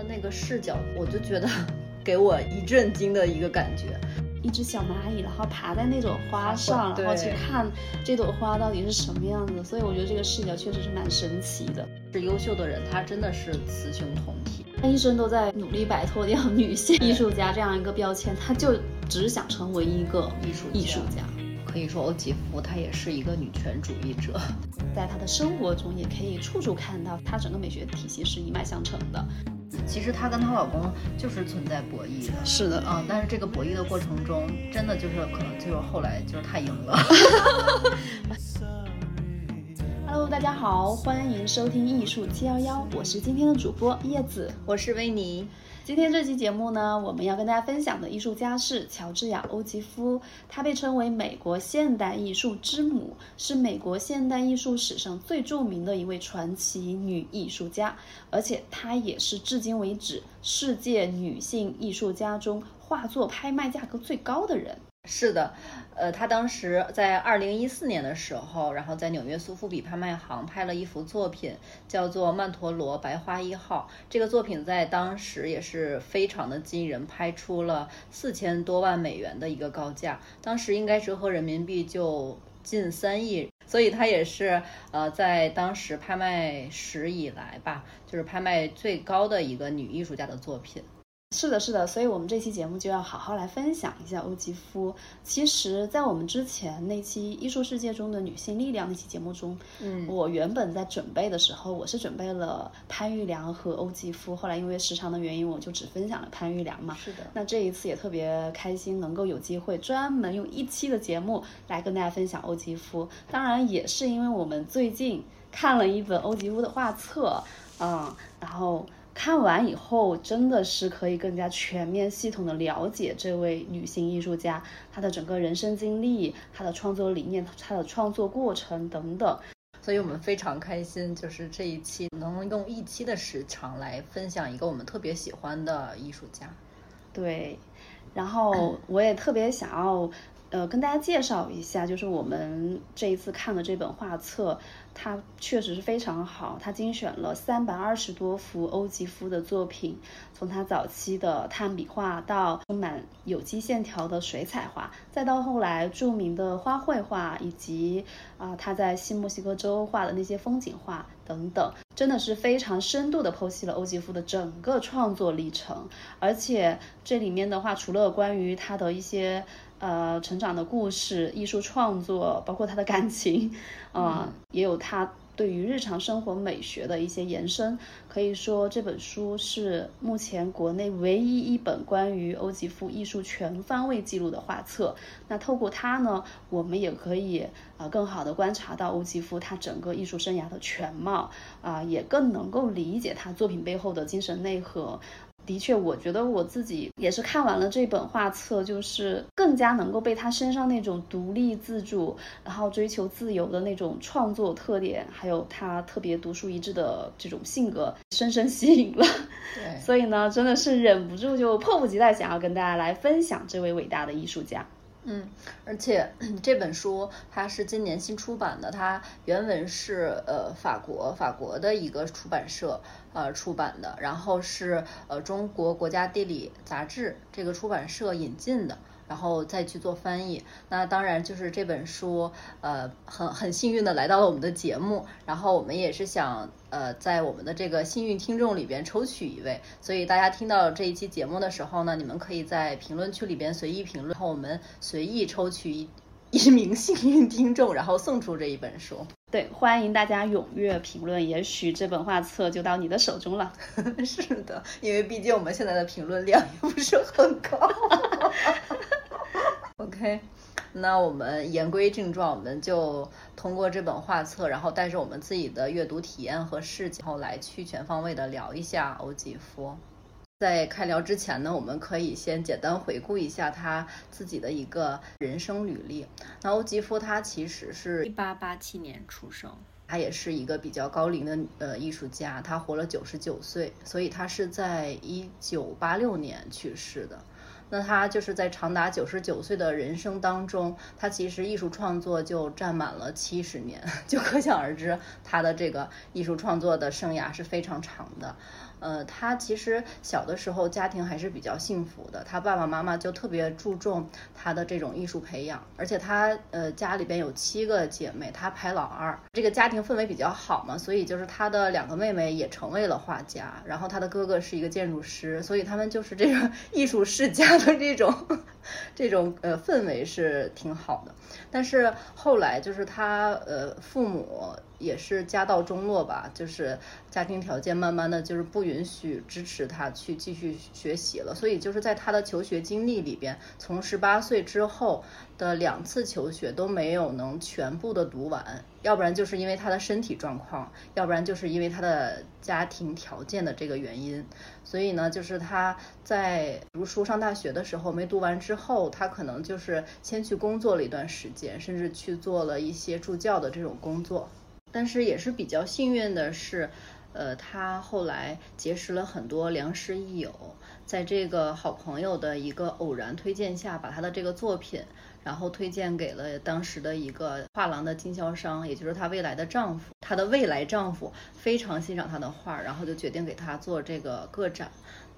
了那个视角，我就觉得 给我一震惊的一个感觉。一只小蚂蚁，然后爬在那朵花上，然后去看这朵花到底是什么样子。所以我觉得这个视角确实是蛮神奇的。是优秀的人，他真的是雌雄同体。他一生都在努力摆脱掉 女性艺术家这样一个标签，他就只想成为一个艺术艺术家。可以说，欧吉夫她也是一个女权主义者，在她的生活中也可以处处看到她整个美学体系是一脉相承的。其实她跟她老公就是存在博弈的，是的啊，但是这个博弈的过程中，真的就是可能就是后来就是她赢了。Hello，大家好，欢迎收听艺术七幺幺，我是今天的主播叶子，我是维尼。今天这期节目呢，我们要跟大家分享的艺术家是乔治亚·欧吉夫，她被称为美国现代艺术之母，是美国现代艺术史上最著名的一位传奇女艺术家，而且她也是至今为止世界女性艺术家中画作拍卖价格最高的人。是的，呃，他当时在二零一四年的时候，然后在纽约苏富比拍卖行拍了一幅作品，叫做《曼陀罗白花一号》。这个作品在当时也是非常的惊人，拍出了四千多万美元的一个高价，当时应该折合人民币就近三亿，所以它也是呃在当时拍卖史以来吧，就是拍卖最高的一个女艺术家的作品。是的，是的，所以我们这期节目就要好好来分享一下欧吉夫。其实，在我们之前那期艺术世界中的女性力量那期节目中，嗯，我原本在准备的时候，我是准备了潘玉良和欧吉夫，后来因为时长的原因，我就只分享了潘玉良嘛。是的。那这一次也特别开心，能够有机会专门用一期的节目来跟大家分享欧吉夫。当然，也是因为我们最近看了一本欧吉夫的画册，嗯，然后。看完以后，真的是可以更加全面、系统的了解这位女性艺术家，她的整个人生经历、她的创作理念、她的创作过程等等。所以我们非常开心，就是这一期能用一期的时长来分享一个我们特别喜欢的艺术家。对，然后我也特别想要。呃，跟大家介绍一下，就是我们这一次看的这本画册，它确实是非常好。它精选了三百二十多幅欧吉夫的作品，从他早期的炭笔画到充满有机线条的水彩画，再到后来著名的花卉画，以及啊他在新墨西哥州画的那些风景画等等，真的是非常深度的剖析了欧吉夫的整个创作历程。而且这里面的话，除了关于他的一些呃，成长的故事、艺术创作，包括他的感情，啊，也有他对于日常生活美学的一些延伸。可以说，这本书是目前国内唯一一本关于欧吉夫艺术全方位记录的画册。那透过它呢，我们也可以啊，更好的观察到欧吉夫他整个艺术生涯的全貌，啊，也更能够理解他作品背后的精神内核。的确，我觉得我自己也是看完了这本画册，就是更加能够被他身上那种独立自主，然后追求自由的那种创作特点，还有他特别独树一帜的这种性格，深深吸引了。对，所以呢，真的是忍不住就迫不及待想要跟大家来分享这位伟大的艺术家。嗯，而且 这本书它是今年新出版的，它原文是呃法国法国的一个出版社呃出版的，然后是呃中国国家地理杂志这个出版社引进的。然后再去做翻译，那当然就是这本书，呃，很很幸运的来到了我们的节目，然后我们也是想，呃，在我们的这个幸运听众里边抽取一位，所以大家听到这一期节目的时候呢，你们可以在评论区里边随意评论，然后我们随意抽取一 一名幸运听众，然后送出这一本书。对，欢迎大家踊跃评论，也许这本画册就到你的手中了。是的，因为毕竟我们现在的评论量也不是很高。OK，那我们言归正传，我们就通过这本画册，然后带着我们自己的阅读体验和视角，然后来去全方位的聊一下欧几夫。在开聊之前呢，我们可以先简单回顾一下他自己的一个人生履历。那欧吉夫他其实是一八八七年出生，他也是一个比较高龄的呃艺术家，他活了九十九岁，所以他是在一九八六年去世的。那他就是在长达九十九岁的人生当中，他其实艺术创作就占满了七十年，就可想而知他的这个艺术创作的生涯是非常长的。呃，他其实小的时候家庭还是比较幸福的，他爸爸妈妈就特别注重他的这种艺术培养，而且他呃家里边有七个姐妹，他排老二，这个家庭氛围比较好嘛，所以就是他的两个妹妹也成为了画家，然后他的哥哥是一个建筑师，所以他们就是这个 艺术世家的这种这种呃氛围是挺好的，但是后来就是他呃父母。也是家道中落吧，就是家庭条件慢慢的就是不允许支持他去继续学习了，所以就是在他的求学经历里边，从十八岁之后的两次求学都没有能全部的读完，要不然就是因为他的身体状况，要不然就是因为他的家庭条件的这个原因，所以呢，就是他在读书上大学的时候没读完之后，他可能就是先去工作了一段时间，甚至去做了一些助教的这种工作。但是也是比较幸运的是，呃，他后来结识了很多良师益友，在这个好朋友的一个偶然推荐下，把他的这个作品，然后推荐给了当时的一个画廊的经销商，也就是她未来的丈夫。她的未来丈夫非常欣赏她的画，然后就决定给她做这个个展。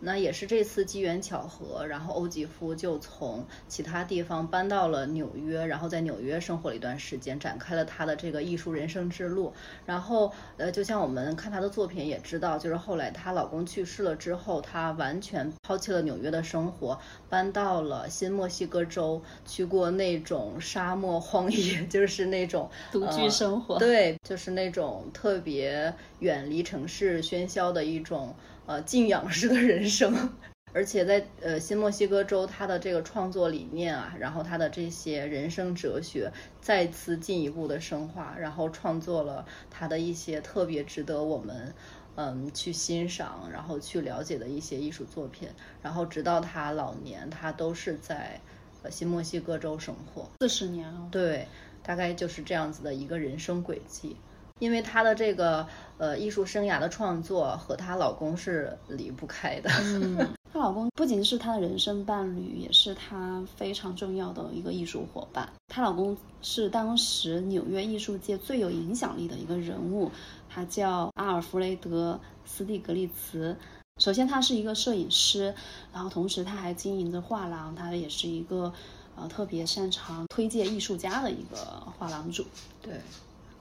那也是这次机缘巧合，然后欧吉夫就从其他地方搬到了纽约，然后在纽约生活了一段时间，展开了他的这个艺术人生之路。然后，呃，就像我们看他的作品也知道，就是后来她老公去世了之后，她完全抛弃了纽约的生活，搬到了新墨西哥州去过那种沙漠荒野，就是那种独居生活。对，就是那种特别远离城市喧嚣的一种。呃，静养式的人生，而且在呃新墨西哥州，他的这个创作理念啊，然后他的这些人生哲学再次进一步的深化，然后创作了他的一些特别值得我们嗯去欣赏，然后去了解的一些艺术作品，然后直到他老年，他都是在呃新墨西哥州生活。四十年了，对，大概就是这样子的一个人生轨迹。因为她的这个呃艺术生涯的创作和她老公是离不开的。嗯，她老公不仅是她的人生伴侣，也是她非常重要的一个艺术伙伴。她老公是当时纽约艺术界最有影响力的一个人物，他叫阿尔弗雷德·斯蒂格利茨。首先，他是一个摄影师，然后同时他还经营着画廊，他也是一个呃特别擅长推介艺术家的一个画廊主。对。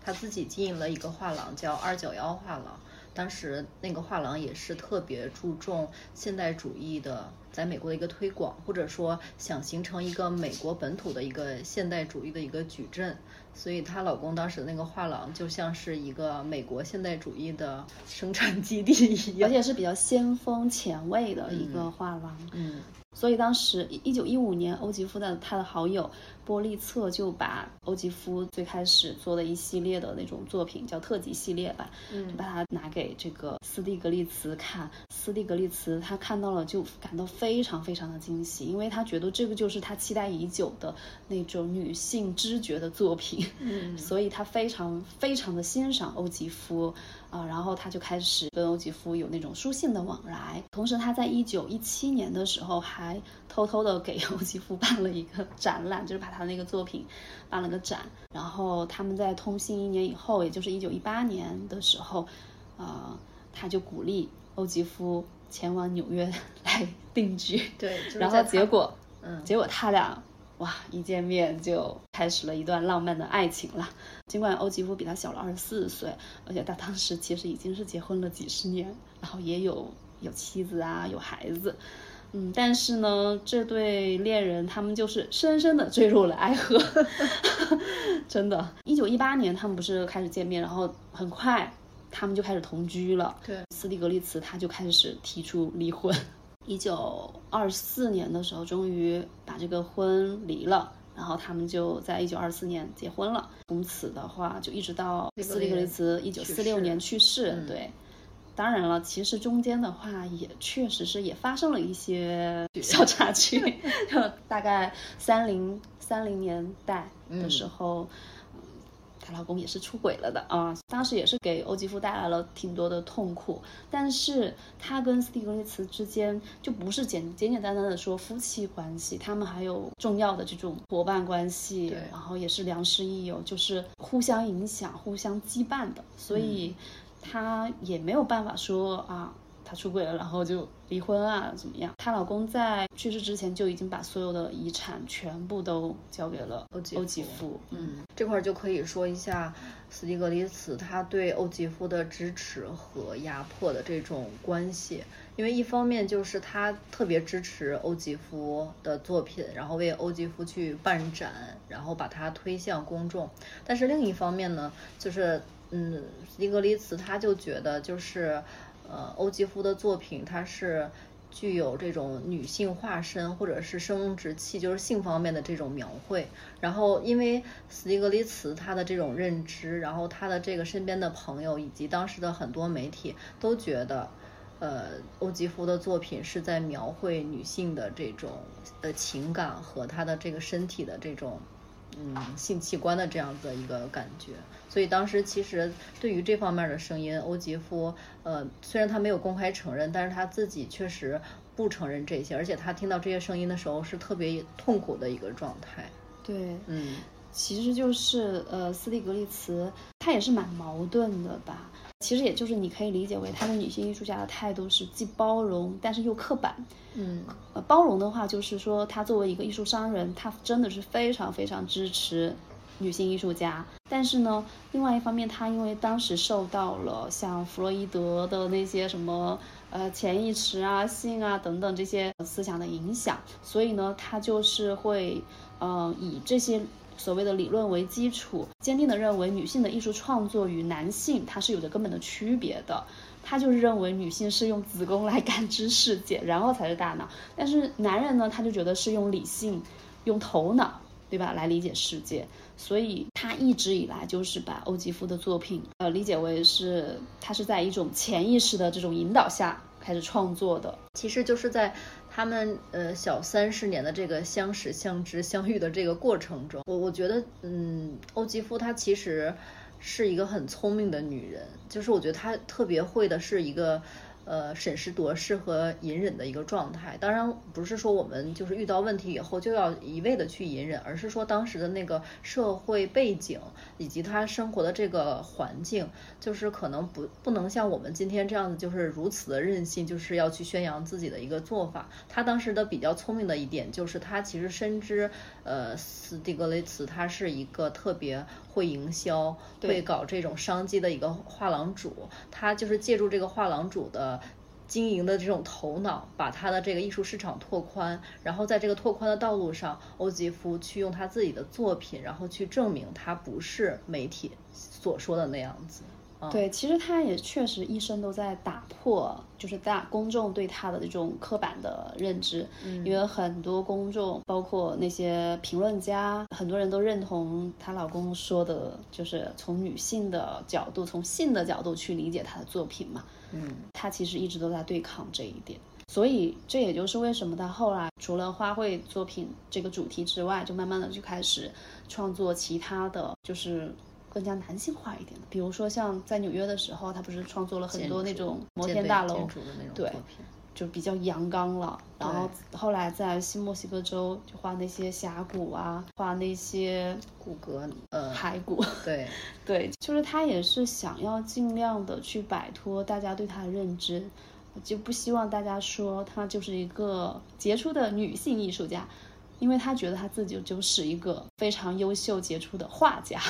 他自己经营了一个画廊，叫二九幺画廊。当时那个画廊也是特别注重现代主义的，在美国的一个推广，或者说想形成一个美国本土的一个现代主义的一个矩阵。所以她老公当时那个画廊就像是一个美国现代主义的生产基地一样，而且是比较先锋前卫的一个画廊。嗯。所以当时一九一五年，欧吉夫的他的好友波利策就把欧吉夫最开始做的一系列的那种作品，叫特辑系列吧，嗯，把它拿给这个斯蒂格利茨看。斯蒂格利茨他看到了就感到非常非常的惊喜，因为他觉得这个就是他期待已久的那种女性知觉的作品，嗯，所以他非常非常的欣赏欧吉夫。啊，然后他就开始跟欧吉夫有那种书信的往来，同时他在一九一七年的时候还偷偷的给 欧吉夫办了一个展览，就是把他那个作品办了个展。然后他们在通信一年以后，也就是一九一八年的时候，呃，他就鼓励欧吉夫前往纽约 来定居。对，然后结果，嗯，结果他俩。哇！一见面就开始了一段浪漫的爱情了。尽管欧吉夫比他小了二十四岁，而且他当时其实已经是结婚了几十年，然后也有有妻子啊，有孩子。嗯，但是呢，这对恋人他们就是深深的坠入了爱河。真的，一九一八年他们不是开始见面，然后很快他们就开始同居了。对，斯蒂格利茨他就开始提出离婚。一九二四年的时候，终于把这个婚离了，然后他们就在一九二四年结婚了。从此的话，就一直到斯蒂格利茨一九四六年去世。对，当然了，其实中间的话也确实是也发生了一些小插曲，就大概三零三零年代的时候。她老公也是出轨了的啊，当时也是给欧吉夫带来了挺多的痛苦。但是她跟斯蒂格利茨之间就不是简简简单单的说夫妻关系，他们还有重要的这种伙伴关系，然后也是良师益友，就是互相影响、互相羁绊的。所以她也没有办法说啊。她出轨了，然后就离婚啊，怎么样？她老公在去世之前就已经把所有的遗产全部都交给了欧吉欧吉夫。嗯，这块就可以说一下斯蒂格里茨他对欧吉夫的支持和压迫的这种关系。因为一方面就是他特别支持欧吉夫的作品，然后为欧吉夫去办展，然后把他推向公众。但是另一方面呢，就是嗯，斯蒂格里茨他就觉得就是。呃，欧吉夫的作品，它是具有这种女性化身或者是生殖器，就是性方面的这种描绘。然后，因为斯蒂格利茨他的这种认知，然后他的这个身边的朋友以及当时的很多媒体都觉得，呃，欧吉夫的作品是在描绘女性的这种呃情感和她的这个身体的这种。嗯，性器官的这样子一个感觉，所以当时其实对于这方面的声音，欧吉夫，呃，虽然他没有公开承认，但是他自己确实不承认这些，而且他听到这些声音的时候是特别痛苦的一个状态。对，嗯，其实就是呃，斯蒂格利茨他也是蛮矛盾的吧。其实也就是你可以理解为他对女性艺术家的态度是既包容，但是又刻板。嗯，呃，包容的话就是说他作为一个艺术商人，他真的是非常非常支持女性艺术家。但是呢，另外一方面，他因为当时受到了像弗洛伊德的那些什么呃潜意识啊、性啊等等这些思想的影响，所以呢，他就是会嗯以这些。所谓的理论为基础，坚定地认为女性的艺术创作与男性它是有着根本的区别的。他就是认为女性是用子宫来感知世界，然后才是大脑。但是男人呢，他就觉得是用理性、用头脑，对吧，来理解世界。所以他一直以来就是把欧吉夫的作品，呃，理解为是他是在一种潜意识的这种引导下开始创作的。其实就是在。他们呃小三十年的这个相识、相知、相遇的这个过程中，我我觉得，嗯，欧吉夫她其实是一个很聪明的女人，就是我觉得她特别会的是一个。呃，审时度势和隐忍的一个状态。当然，不是说我们就是遇到问题以后就要一味的去隐忍，而是说当时的那个社会背景以及他生活的这个环境，就是可能不不能像我们今天这样子，就是如此的任性，就是要去宣扬自己的一个做法。他当时的比较聪明的一点就是，他其实深知，呃，斯蒂格雷茨他是一个特别会营销、会搞这种商机的一个画廊主，他就是借助这个画廊主的。经营的这种头脑，把他的这个艺术市场拓宽，然后在这个拓宽的道路上，欧吉夫去用他自己的作品，然后去证明他不是媒体所说的那样子。对，其实他也确实一生都在打破，就是大公众对他的这种刻板的认知。嗯，因为很多公众，包括那些评论家，很多人都认同她老公说的，就是从女性的角度，从性的角度去理解她的作品嘛。嗯，她其实一直都在对抗这一点，所以这也就是为什么她后来除了花卉作品这个主题之外，就慢慢的就开始创作其他的就是。更加男性化一点的，比如说像在纽约的时候，他不是创作了很多那种摩天大楼，对，就比较阳刚了。然后后来在新墨西哥州就画那些峡谷啊，画那些骨骼，呃，骸骨。对 对，就是他也是想要尽量的去摆脱大家对他的认知，就不希望大家说他就是一个杰出的女性艺术家，因为他觉得他自己就是一个非常优秀杰出的画家。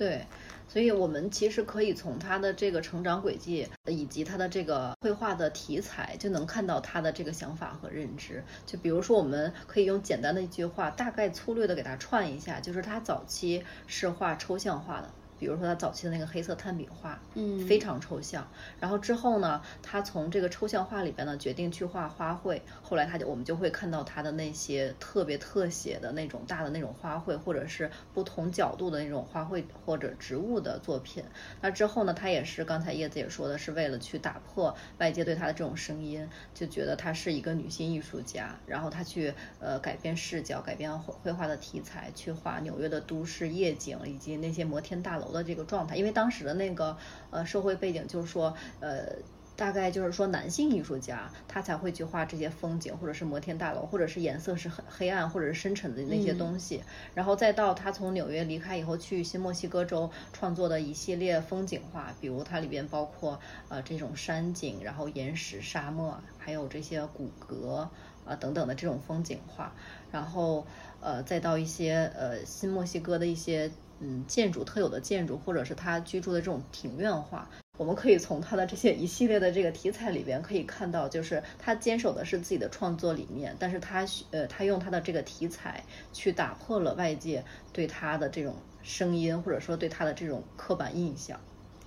对，所以我们其实可以从他的这个成长轨迹，以及他的这个绘画的题材，就能看到他的这个想法和认知。就比如说，我们可以用简单的一句话，大概粗略的给他串一下，就是他早期是画抽象画的。比如说他早期的那个黑色炭笔画，嗯，非常抽象。然后之后呢，他从这个抽象画里边呢，决定去画花卉。后来他就我们就会看到他的那些特别特写的那种大的那种花卉，或者是不同角度的那种花卉或者植物的作品。那之后呢，他也是刚才叶子也说的，是为了去打破外界对他的这种声音，就觉得他是一个女性艺术家。然后他去呃改变视角，改变绘画的题材，去画纽约的都市夜景以及那些摩天大楼。的这个状态，因为当时的那个呃社会背景就是说，呃，大概就是说男性艺术家他才会去画这些风景，或者是摩天大楼，或者是颜色是很黑暗或者是深沉的那些东西。然后再到他从纽约离开以后去新墨西哥州创作的一系列风景画，比如它里边包括呃这种山景，然后岩石、沙漠，还有这些骨骼啊等等的这种风景画。然后呃再到一些呃新墨西哥的一些嗯建筑特有的建筑，或者是他居住的这种庭院化。我们可以从他的这些一系列的这个题材里边可以看到，就是他坚守的是自己的创作理念，但是他呃，他用他的这个题材去打破了外界对他的这种声音，或者说对他的这种刻板印象。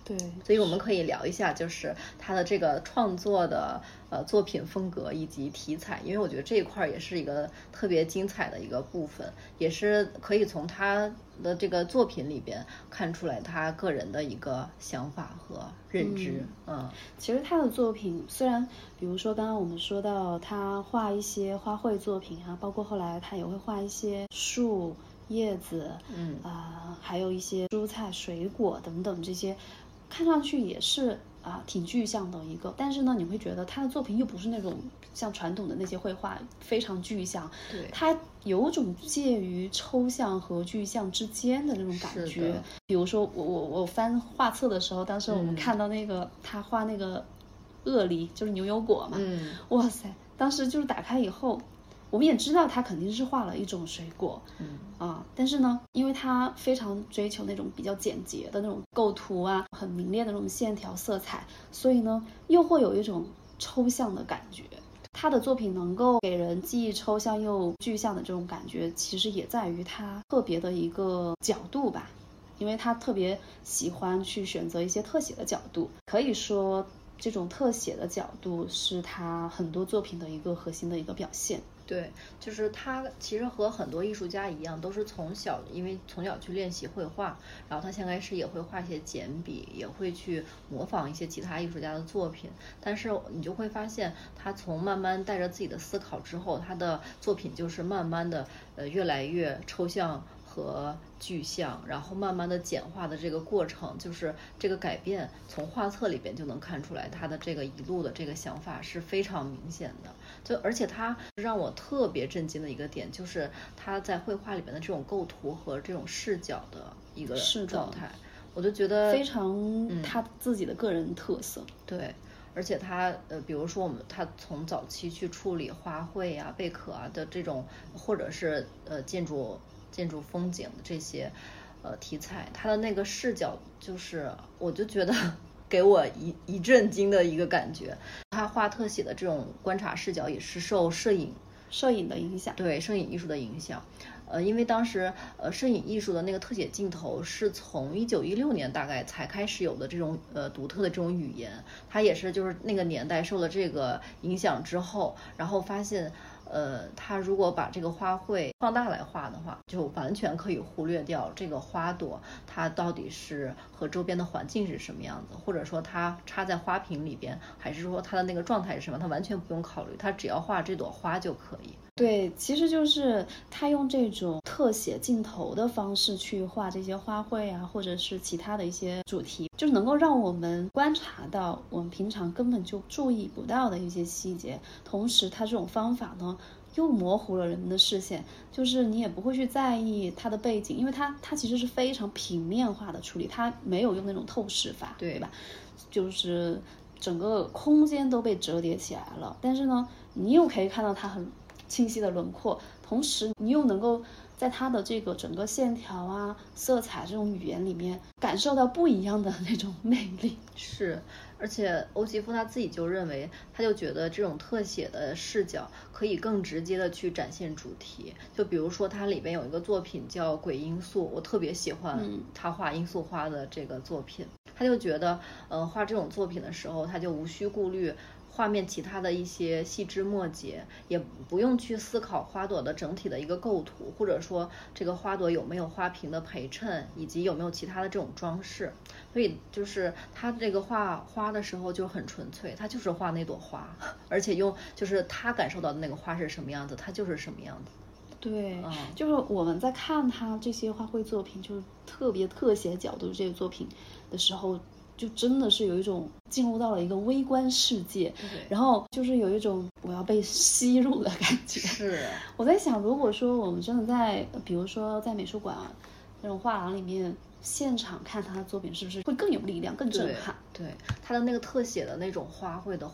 对，所以我们可以聊一下，就是他的这个创作的呃作品风格以及题材，因为我觉得这一块也是一个特别精彩的一个部分，也是可以从他的这个作品里边看出来他个人的一个想法和认知。嗯，其实他的作品虽然，比如说刚刚我们说到他画一些花卉作品啊，包括后来他也会画一些树叶子，嗯啊，还有一些蔬菜水果等等这些。看上去也是啊，挺具象的一个，但是呢，你会觉得他的作品又不是那种像传统的那些绘画非常具象，对，它有种介于抽象和具象之间的那种感觉。比如说，我我我翻画册的时候，当时我们看到那个他画那个鳄梨，就是牛油果嘛，嗯，哇塞，当时就是打开以后。我们也知道他肯定是画了一种水果，嗯啊，但是呢，因为他非常追求那种比较简洁的那种构图啊，很明烈的那种线条色彩，所以呢，又会有一种抽象的感觉。他的作品能够给人既抽象又具象的这种感觉，其实也在于他特别的一个角度吧，因为他特别喜欢去选择一些特写的角度，可以说这种特写的角度是他很多作品的一个核心的一个表现。对，就是他其实和很多艺术家一样，都是从小因为从小去练习绘画，然后他先开始也会画一些简笔，也会去模仿一些其他艺术家的作品。但是你就会发现，他从慢慢带着自己的思考之后，他的作品就是慢慢的呃越来越抽象。和具象，然后慢慢的简化的这个过程，就是这个改变，从画册里边就能看出来，他的这个一路的这个想法是非常明显的。就而且他让我特别震惊的一个点，就是他在绘画里面的这种构图和这种视角的一个状态，我就觉得非常他自己的个人特色。对，而且他呃，比如说我们他从早期去处理花卉啊、贝壳啊的这种，或者是呃建筑。建筑风景的这些，呃，题材，他的那个视角，就是我就觉得给我一一震惊的一个感觉。他画特写的这种观察视角，也是受摄影摄影的影响，对摄影艺术的影响。呃，因为当时呃，摄影艺术的那个特写镜头是从一九一六年大概才开始有的这种呃独特的这种语言，它也是就是那个年代受了这个影响之后，然后发现。呃，他如果把这个花卉放大来画的话，就完全可以忽略掉这个花朵它到底是和周边的环境是什么样子，或者说它插在花瓶里边，还是说它的那个状态是什么，它完全不用考虑，它只要画这朵花就可以。对，其实就是他用这种特写镜头的方式去画这些花卉啊，或者是其他的一些主题，就能够让我们观察到我们平常根本就注意不到的一些细节。同时，他这种方法呢，又模糊了人们的视线，就是你也不会去在意它的背景，因为它它其实是非常平面化的处理，它没有用那种透视法，对吧？就是整个空间都被折叠起来了，但是呢，你又可以看到它很。清晰的轮廓，同时你又能够在它的这个整个线条啊、色彩这种语言里面感受到不一样的那种魅力。是，而且欧吉夫他自己就认为，他就觉得这种特写的视角可以更直接的去展现主题。就比如说，它里边有一个作品叫《鬼罂粟》，我特别喜欢他画罂粟花的这个作品。他就觉得，嗯，画这种作品的时候，他就无需顾虑。画面其他的一些细枝末节，也不用去思考花朵的整体的一个构图，或者说这个花朵有没有花瓶的陪衬，以及有没有其他的这种装饰。所以就是他这个画花的时候就很纯粹，他就是画那朵花，而且用就是他感受到的那个花是什么样子，它就是什么样子。对，就是我们在看他这些花卉作品，就是特别特写角度这些作品的时候。就真的是有一种进入到了一个微观世界，然后就是有一种我要被吸入的感觉。是，我在想，如果说我们真的在，比如说在美术馆啊那种画廊里面现场看他的作品，是不是会更有力量、更震撼？对，他的那个特写的那种花卉的。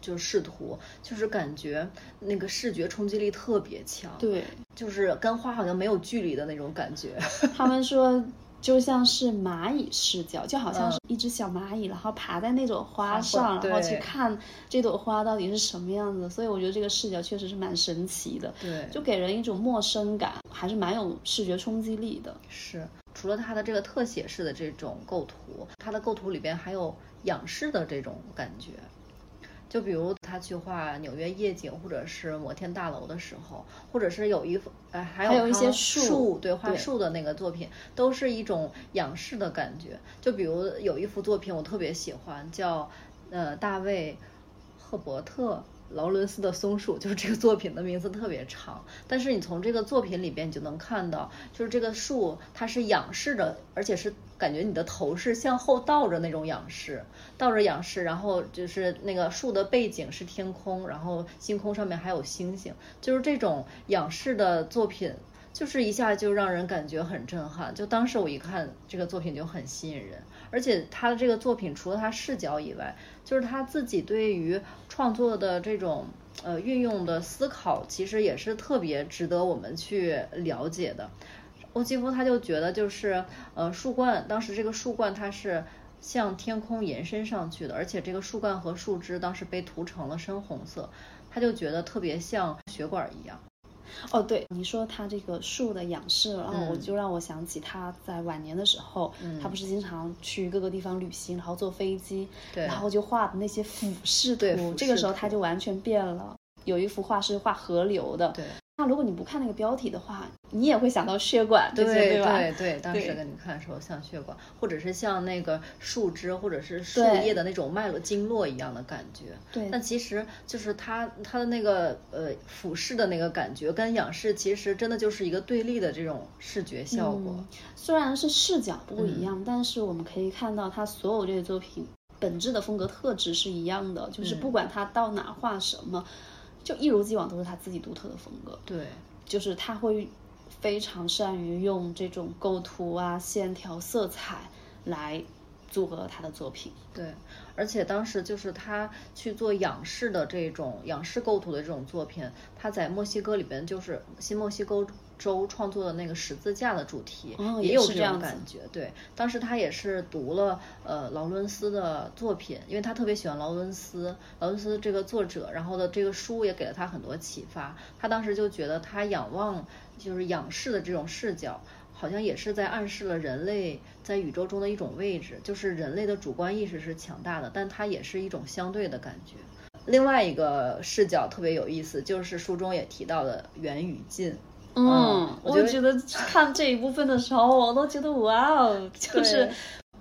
就是视图，就是感觉那个视觉冲击力特别强，对，就是跟花好像没有距离的那种感觉。他们说就像是蚂蚁视角，就好像是一只小蚂蚁，然后爬在那朵花上，然后去看这朵花到底是什么样子。所以我觉得这个视角确实是蛮神奇的，对，就给人一种陌生感，还是蛮有视觉冲击力的。是，除了它的这个特写式的这种构图，它的构图里边还有仰视的这种感觉。就比如他去画纽约夜景，或者是摩天大楼的时候，或者是有一幅，哎，还有一些树，对，画树的那个作品，都是一种仰视的感觉。就比如有一幅作品我特别喜欢，叫呃大卫赫伯特。劳伦斯的松树就是这个作品的名字特别长，但是你从这个作品里边你就能看到，就是这个树它是仰视的，而且是感觉你的头是向后倒着那种仰视，倒着仰视，然后就是那个树的背景是天空，然后星空上面还有星星，就是这种仰视的作品，就是一下就让人感觉很震撼。就当时我一看这个作品就很吸引人。而且他的这个作品，除了他视角以外，就是他自己对于创作的这种呃运用的思考，其实也是特别值得我们去了解的。欧几夫他就觉得，就是呃树冠，当时这个树冠它是向天空延伸上去的，而且这个树干和树枝当时被涂成了深红色，他就觉得特别像血管一样。哦，对，你说他这个树的仰视，然后我就让我想起他在晚年的时候，他不是经常去各个地方旅行，然后坐飞机，然后就画的那些俯视图，这个时候他就完全变了。有一幅画是画河流的。对。那如果你不看那个标题的话，你也会想到血管，对对对对。当时给你看的时候像血管，或者是像那个树枝或者是树叶的那种脉络经络一样的感觉。对。但其实就是它它的那个呃俯视的那个感觉跟仰视其实真的就是一个对立的这种视觉效果。虽然是视角不一样，但是我们可以看到他所有这些作品本质的风格特质是一样的，就是不管他到哪画什么。就一如既往都是他自己独特的风格，对，就是他会非常善于用这种构图啊、线条、色彩来组合他的作品，对，而且当时就是他去做仰视的这种仰视构图的这种作品，他在墨西哥里边就是新墨西哥。州创作的那个十字架的主题也有这种感觉，对，当时他也是读了呃劳伦斯的作品，因为他特别喜欢劳伦斯，劳伦斯这个作者，然后的这个书也给了他很多启发，他当时就觉得他仰望就是仰视的这种视角，好像也是在暗示了人类在宇宙中的一种位置，就是人类的主观意识是强大的，但它也是一种相对的感觉。另外一个视角特别有意思，就是书中也提到的远与近。嗯，我觉得看这一部分的时候，我都觉得哇哦，就是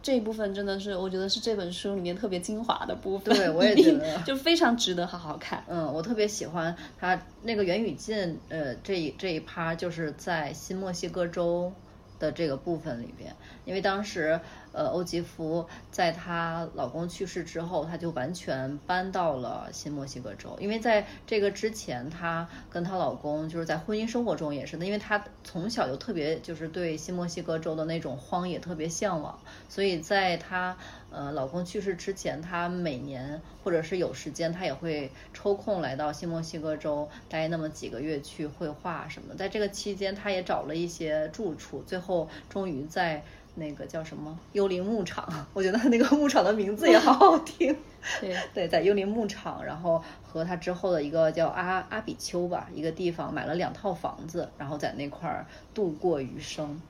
这一部分真的是，我觉得是这本书里面特别精华的部分。对，我也觉得，就非常值得好好看。嗯，我特别喜欢他那个远与近，呃，这一这一趴就是在新墨西哥州的这个部分里边，因为当时。呃，欧吉芙在她老公去世之后，她就完全搬到了新墨西哥州。因为在这个之前，她跟她老公就是在婚姻生活中也是的，因为她从小就特别就是对新墨西哥州的那种荒野特别向往，所以在她呃老公去世之前，她每年或者是有时间，她也会抽空来到新墨西哥州待那么几个月去绘画什么。在这个期间，她也找了一些住处，最后终于在。那个叫什么幽灵牧场？我觉得那个牧场的名字也好好听。对对，在幽灵牧场，然后和他之后的一个叫阿阿比丘吧，一个地方买了两套房子，然后在那块儿度过余生。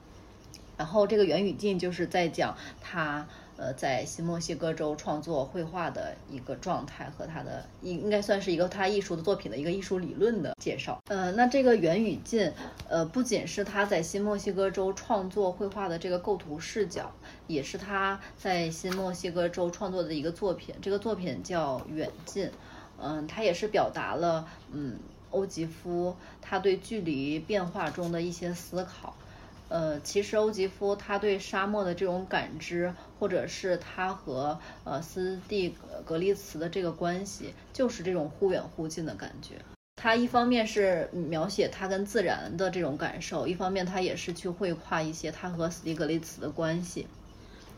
然后这个袁宇静就是在讲他。呃，在新墨西哥州创作绘画的一个状态和他的应应该算是一个他艺术的作品的一个艺术理论的介绍。呃，那这个袁宇进，呃，不仅是他在新墨西哥州创作绘画的这个构图视角，也是他在新墨西哥州创作的一个作品。这个作品叫《远近》，嗯，他也是表达了嗯欧吉夫他对距离变化中的一些思考。呃，其实欧吉夫他对沙漠的这种感知，或者是他和呃斯蒂格利茨的这个关系，就是这种忽远忽近的感觉。他一方面是描写他跟自然的这种感受，一方面他也是去绘画一些他和斯蒂格利茨的关系。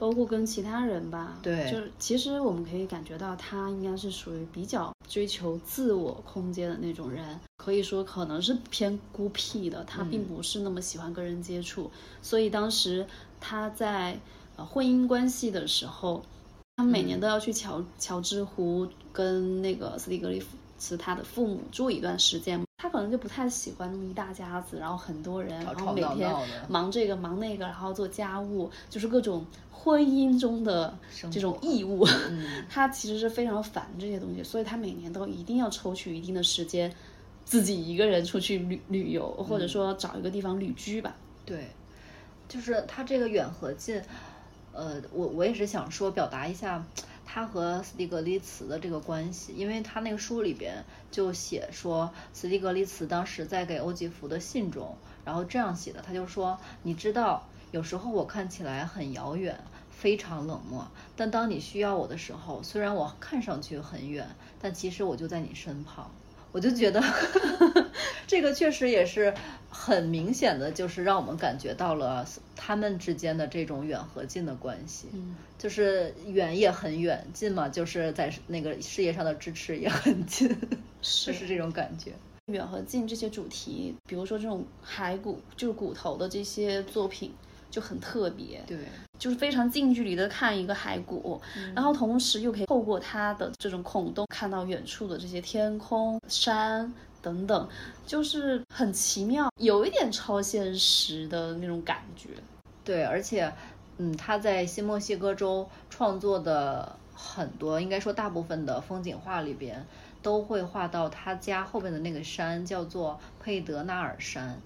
包括跟其他人吧，对，就是其实我们可以感觉到他应该是属于比较追求自我空间的那种人，可以说可能是偏孤僻的，他并不是那么喜欢跟人接触，所以当时他在呃婚姻关系的时候，他每年都要去乔乔治湖跟那个斯蒂格利茨他的父母住一段时间。他可能就不太喜欢那么一大家子，然后很多人，然后每天忙这个忙那个，然后做家务，就是各种婚姻中的这种义务。他其实是非常烦这些东西，所以他每年都一定要抽取一定的时间，自己一个人出去旅旅游，或者说找一个地方旅居吧。对，就是他这个远和近，呃，我我也是想说表达一下。他和斯蒂格利茨的这个关系，因为他那个书里边就写说，斯蒂格利茨当时在给欧吉福的信中，然后这样写的，他就说，你知道，有时候我看起来很遥远，非常冷漠，但当你需要我的时候，虽然我看上去很远，但其实我就在你身旁。我就觉得，这个确实也是很明显的，就是让我们感觉到了他们之间的这种远和近的关系。嗯，就是远也很远，近嘛，就是在那个事业上的支持也很近，就是这种感觉。远和近这些主题，比如说这种骸骨，就是骨头的这些作品。就很特别，对，就是非常近距离的看一个骸骨，然后同时又可以透过它的这种孔洞看到远处的这些天空、山等等，就是很奇妙，有一点超现实的那种感觉。对，而且，嗯，他在新墨西哥州创作的很多，应该说大部分的风景画里边，都会画到他家后面的那个山，叫做佩德纳尔山。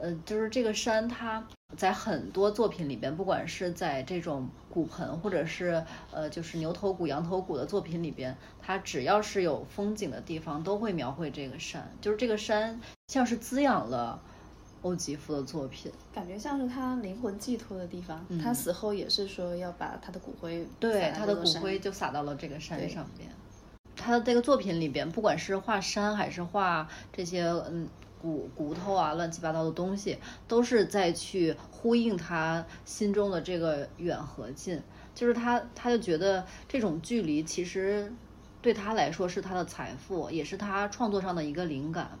呃，就是这个山，它在很多作品里边，不管是在这种骨盆，或者是呃，就是牛头骨、羊头骨的作品里边，它只要是有风景的地方，都会描绘这个山。就是这个山，像是滋养了欧吉夫的作品，感觉像是他灵魂寄托的地方。他死后也是说要把他的骨灰，对，他的骨灰就撒到了这个山上边。他的这个作品里边，不管是画山还是画这些，嗯。骨骨头啊，乱七八糟的东西，都是在去呼应他心中的这个远和近。就是他，他就觉得这种距离其实对他来说是他的财富，也是他创作上的一个灵感。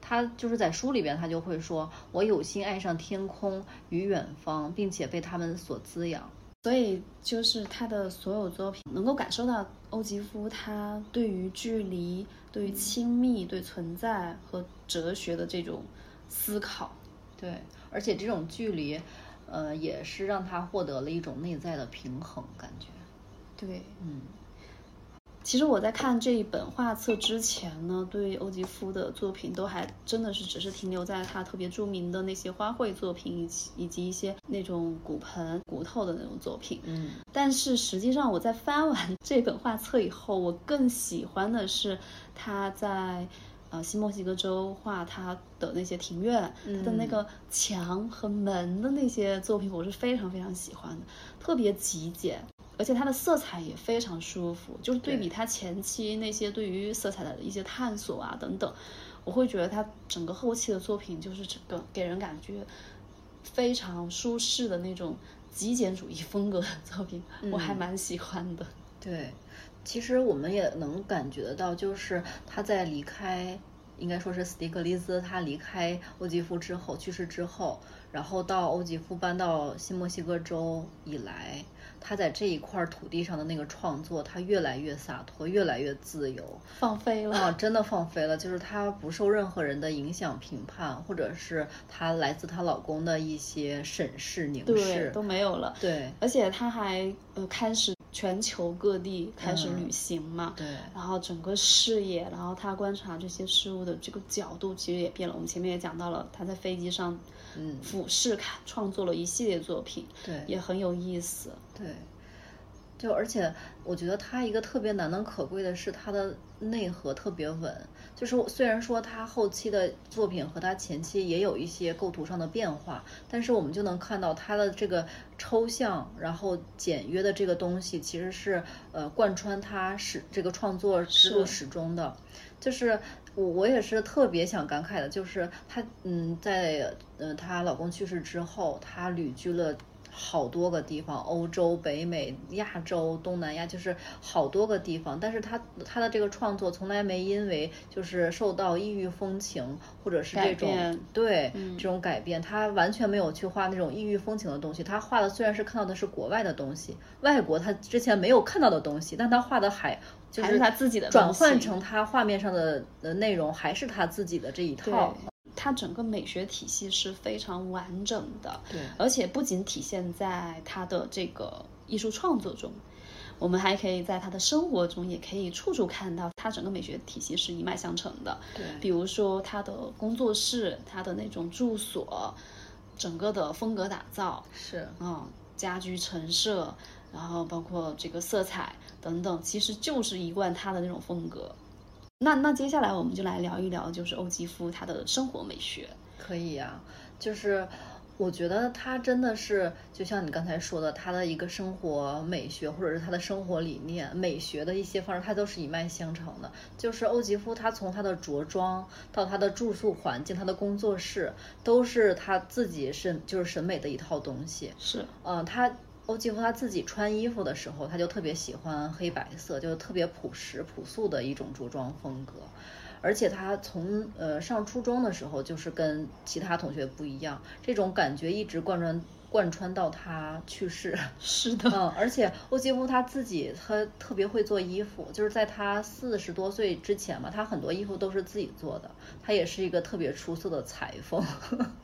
他就是在书里边，他就会说：“我有心爱上天空与远方，并且被他们所滋养。”所以，就是他的所有作品能够感受到欧吉夫他对于距离、对于亲密、对存在和哲学的这种思考。对，而且这种距离，呃，也是让他获得了一种内在的平衡感觉。对，嗯。其实我在看这一本画册之前呢，对欧吉夫的作品都还真的是只是停留在他特别著名的那些花卉作品，以及以及一些那种骨盆骨头的那种作品。嗯，但是实际上我在翻完这本画册以后，我更喜欢的是他在呃新墨西哥州画他的那些庭院，他的那个墙和门的那些作品，我是非常非常喜欢的，特别极简。而且它的色彩也非常舒服，就是对比他前期那些对于色彩的一些探索啊等等，我会觉得他整个后期的作品就是整个给人感觉非常舒适的那种极简主义风格的作品，我还蛮喜欢的。对，其实我们也能感觉得到，就是他在离开，应该说是斯蒂格利兹他离开欧吉夫之后去世之后，然后到欧吉夫搬到新墨西哥州以来。他在这一块土地上的那个创作，他越来越洒脱，越来越自由，放飞了啊！真的放飞了，就是她不受任何人的影响、评判，或者是她来自她老公的一些审视、凝视，都没有了。对，而且她还呃开始全球各地开始旅行嘛，对，然后整个视野，然后她观察这些事物的这个角度其实也变了。我们前面也讲到了，她在飞机上。嗯，俯视看，创作了一系列作品，对，也很有意思。对，就而且我觉得他一个特别难能可贵的是他的内核特别稳。就是虽然说他后期的作品和他前期也有一些构图上的变化，但是我们就能看到他的这个抽象，然后简约的这个东西，其实是呃贯穿他始这个创作之路始终的。就是我我也是特别想感慨的，就是她嗯在呃她老公去世之后，她旅居了。好多个地方，欧洲、北美、亚洲、东南亚，就是好多个地方。但是他他的这个创作从来没因为就是受到异域风情或者是这种对这种改变，他完全没有去画那种异域风情的东西。他画的虽然是看到的是国外的东西，外国他之前没有看到的东西，但他画的还就是他自己的转换成他画面上的的内容，还是他自己的这一套。它整个美学体系是非常完整的，对，而且不仅体现在他的这个艺术创作中，我们还可以在他的生活中也可以处处看到他整个美学体系是一脉相承的。对，比如说他的工作室，他的那种住所，整个的风格打造是，嗯，家居陈设，然后包括这个色彩等等，其实就是一贯他的那种风格。那那接下来我们就来聊一聊，就是欧吉夫他的生活美学。可以啊，就是我觉得他真的是，就像你刚才说的，他的一个生活美学，或者是他的生活理念、美学的一些方式，他都是一脉相承的。就是欧吉夫，他从他的着装到他的住宿环境、他的工作室，都是他自己是就是审美的一套东西。是，嗯，他。欧几夫他自己穿衣服的时候，他就特别喜欢黑白色，就特别朴实朴素的一种着装风格。而且他从呃上初中的时候，就是跟其他同学不一样，这种感觉一直贯穿贯穿到他去世。是的，嗯，而且欧几夫他自己他特别会做衣服，就是在他四十多岁之前嘛，他很多衣服都是自己做的。他也是一个特别出色的裁缝。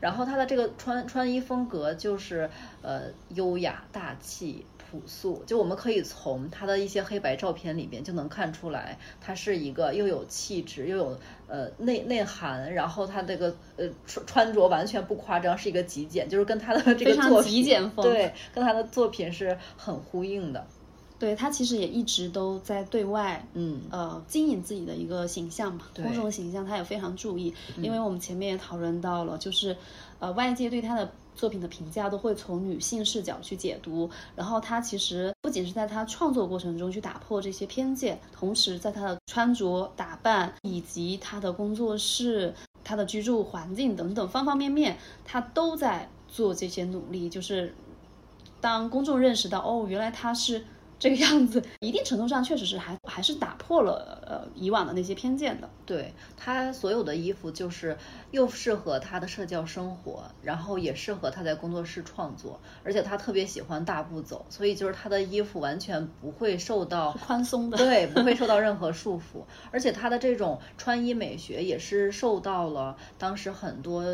然后他的这个穿穿衣风格就是呃优雅大气朴素，就我们可以从他的一些黑白照片里边就能看出来，他是一个又有气质又有呃内内涵，然后他这个呃穿穿着完全不夸张，是一个极简，就是跟他的这个作极简风对，跟他的作品是很呼应的。对他其实也一直都在对外，嗯，呃，经营自己的一个形象嘛，公众形象他也非常注意。因为我们前面也讨论到了，就是，呃，外界对他的作品的评价都会从女性视角去解读。然后他其实不仅是在他创作过程中去打破这些偏见，同时在他的穿着打扮以及他的工作室、他的居住环境等等方方面面，他都在做这些努力。就是当公众认识到，哦，原来他是。这个样子，一定程度上确实是还还是打破了呃以往的那些偏见的。对他所有的衣服就是又适合他的社交生活，然后也适合他在工作室创作，而且他特别喜欢大步走，所以就是他的衣服完全不会受到宽松的，对，不会受到任何束缚。而且他的这种穿衣美学也是受到了当时很多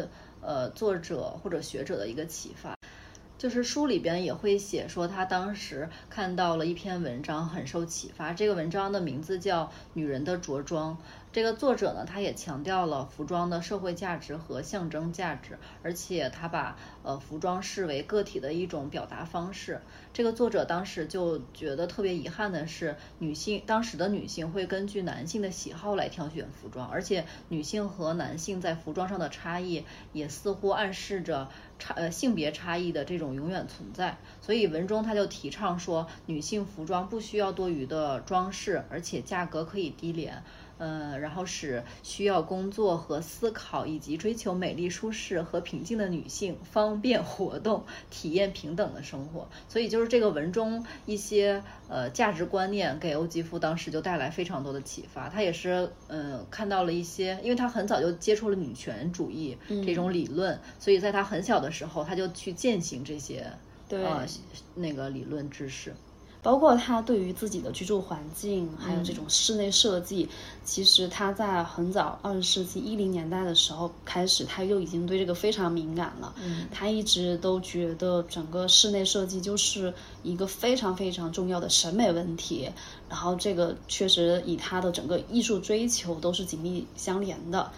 呃作者或者学者的一个启发。就是书里边也会写说，他当时看到了一篇文章，很受启发。这个文章的名字叫《女人的着装》。这个作者呢，他也强调了服装的社会价值和象征价值，而且他把呃服装视为个体的一种表达方式。这个作者当时就觉得特别遗憾的是，女性当时的女性会根据男性的喜好来挑选服装，而且女性和男性在服装上的差异也似乎暗示着差呃性别差异的这种永远存在。所以文中他就提倡说，女性服装不需要多余的装饰，而且价格可以低廉。呃，然后使需要工作和思考以及追求美丽、舒适和平静的女性方便活动，体验平等的生活。所以就是这个文中一些呃价值观念，给欧吉夫当时就带来非常多的启发。他也是嗯看到了一些，因为他很早就接触了女权主义这种理论，所以在他很小的时候他就去践行这些对那个理论知识。包括他对于自己的居住环境，还有这种室内设计，其实他在很早二十世纪一零年代的时候开始，他就已经对这个非常敏感了。嗯，他一直都觉得整个室内设计就是一个非常非常重要的审美问题，然后这个确实以他的整个艺术追求都是紧密相连的。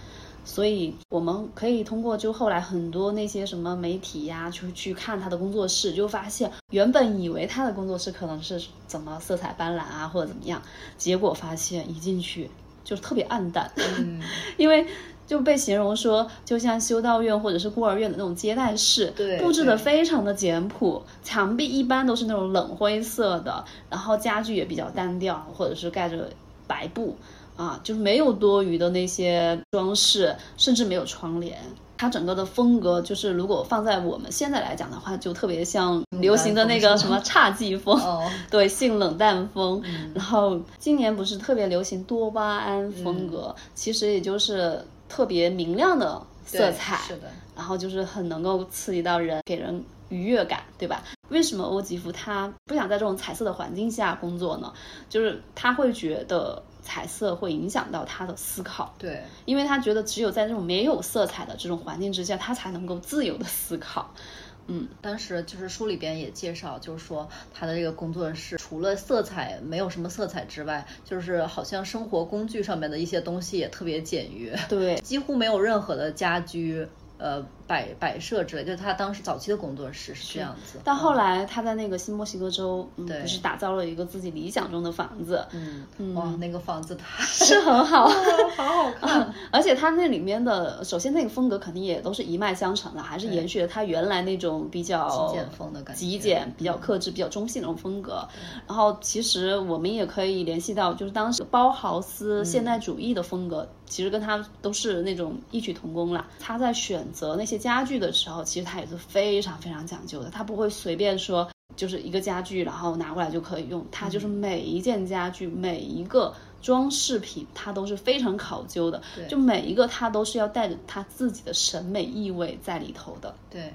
所以我们可以通过就后来很多那些什么媒体呀，就去看他的工作室，就发现原本以为他的工作室可能是怎么色彩斑斓啊或者怎么样，结果发现一进去就是特别暗淡，嗯，因为。就被形容说，就像修道院或者是孤儿院的那种接待室，对布置的非常的简朴，墙壁一般都是那种冷灰色的，然后家具也比较单调，或者是盖着白布，啊，就是没有多余的那些装饰，甚至没有窗帘。它整个的风格就是，如果放在我们现在来讲的话，就特别像流行的那个什么侘寂风，哦，对，性冷淡风。然后今年不是特别流行多巴胺风格，其实也就是特别明亮的色彩，是的，然后就是很能够刺激到人，给人愉悦感，对吧？为什么欧吉夫他不想在这种彩色的环境下工作呢？就是他会觉得彩色会影响到他的思考，对，因为他觉得只有在这种没有色彩的这种环境之下，他才能够自由的思考。嗯，当时就是书里边也介绍，就是说他的这个工作室除了色彩没有什么色彩之外，就是好像生活工具上面的一些东西也特别简约，对，几乎没有任何的家居。呃，摆摆设之类，就是他当时早期的工作室是这样子。但后来他在那个新墨西哥州，嗯，对不是打造了一个自己理想中的房子，嗯，哇，那个房子太 是很好，好好看。而且他那里面的，首先那个风格肯定也都是一脉相承的，还是延续了他原来那种比较极简风的感觉极简、比较克制、比较中性那种风格。然后其实我们也可以联系到，就是当时包豪斯现代主义的风格，其实跟他都是那种异曲同工啦。他在选择那些家具的时候，其实它也是非常非常讲究的，它不会随便说。就是一个家具，然后拿过来就可以用。它就是每一件家具，每一个装饰品，它都是非常考究的。就每一个它都是要带着它自己的审美意味在里头的。对，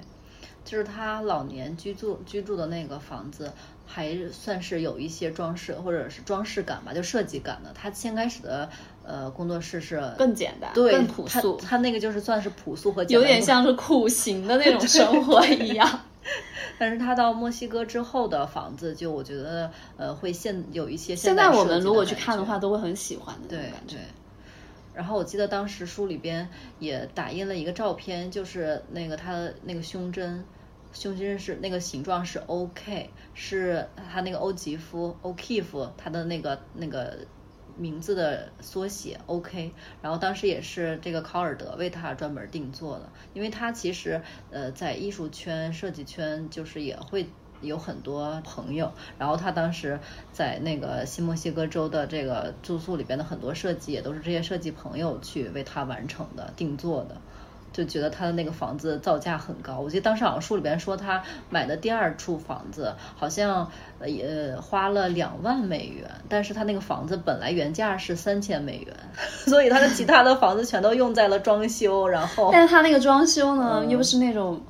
就是他老年居住居住的那个房子，还算是有一些装饰或者是装饰感吧，就设计感的。它先开始的呃工作室是更简单对更朴素他他那个就是算是朴素和简单有点像是苦行的那种 生活一样。但是他到墨西哥之后的房子，就我觉得呃会现有一些现代在我们如果去看的话，都会很喜欢的那对种感觉对。。然后我记得当时书里边也打印了一个照片，就是那个他的那个胸针，胸针是那个形状是 OK，是他那个欧吉夫 O'Keefe 他的那个那个名字的缩写 OK。然后当时也是这个考尔德为他专门定做的，因为他其实呃在艺术圈、设计圈就是也会。有很多朋友，然后他当时在那个新墨西哥州的这个住宿里边的很多设计，也都是这些设计朋友去为他完成的、定做的，就觉得他的那个房子造价很高。我记得当时好像书里边说他买的第二处房子好像呃也花了两万美元，但是他那个房子本来原价是三千美元，所以他的其他的房子全都用在了装修，然后但是他那个装修呢，嗯。又是那种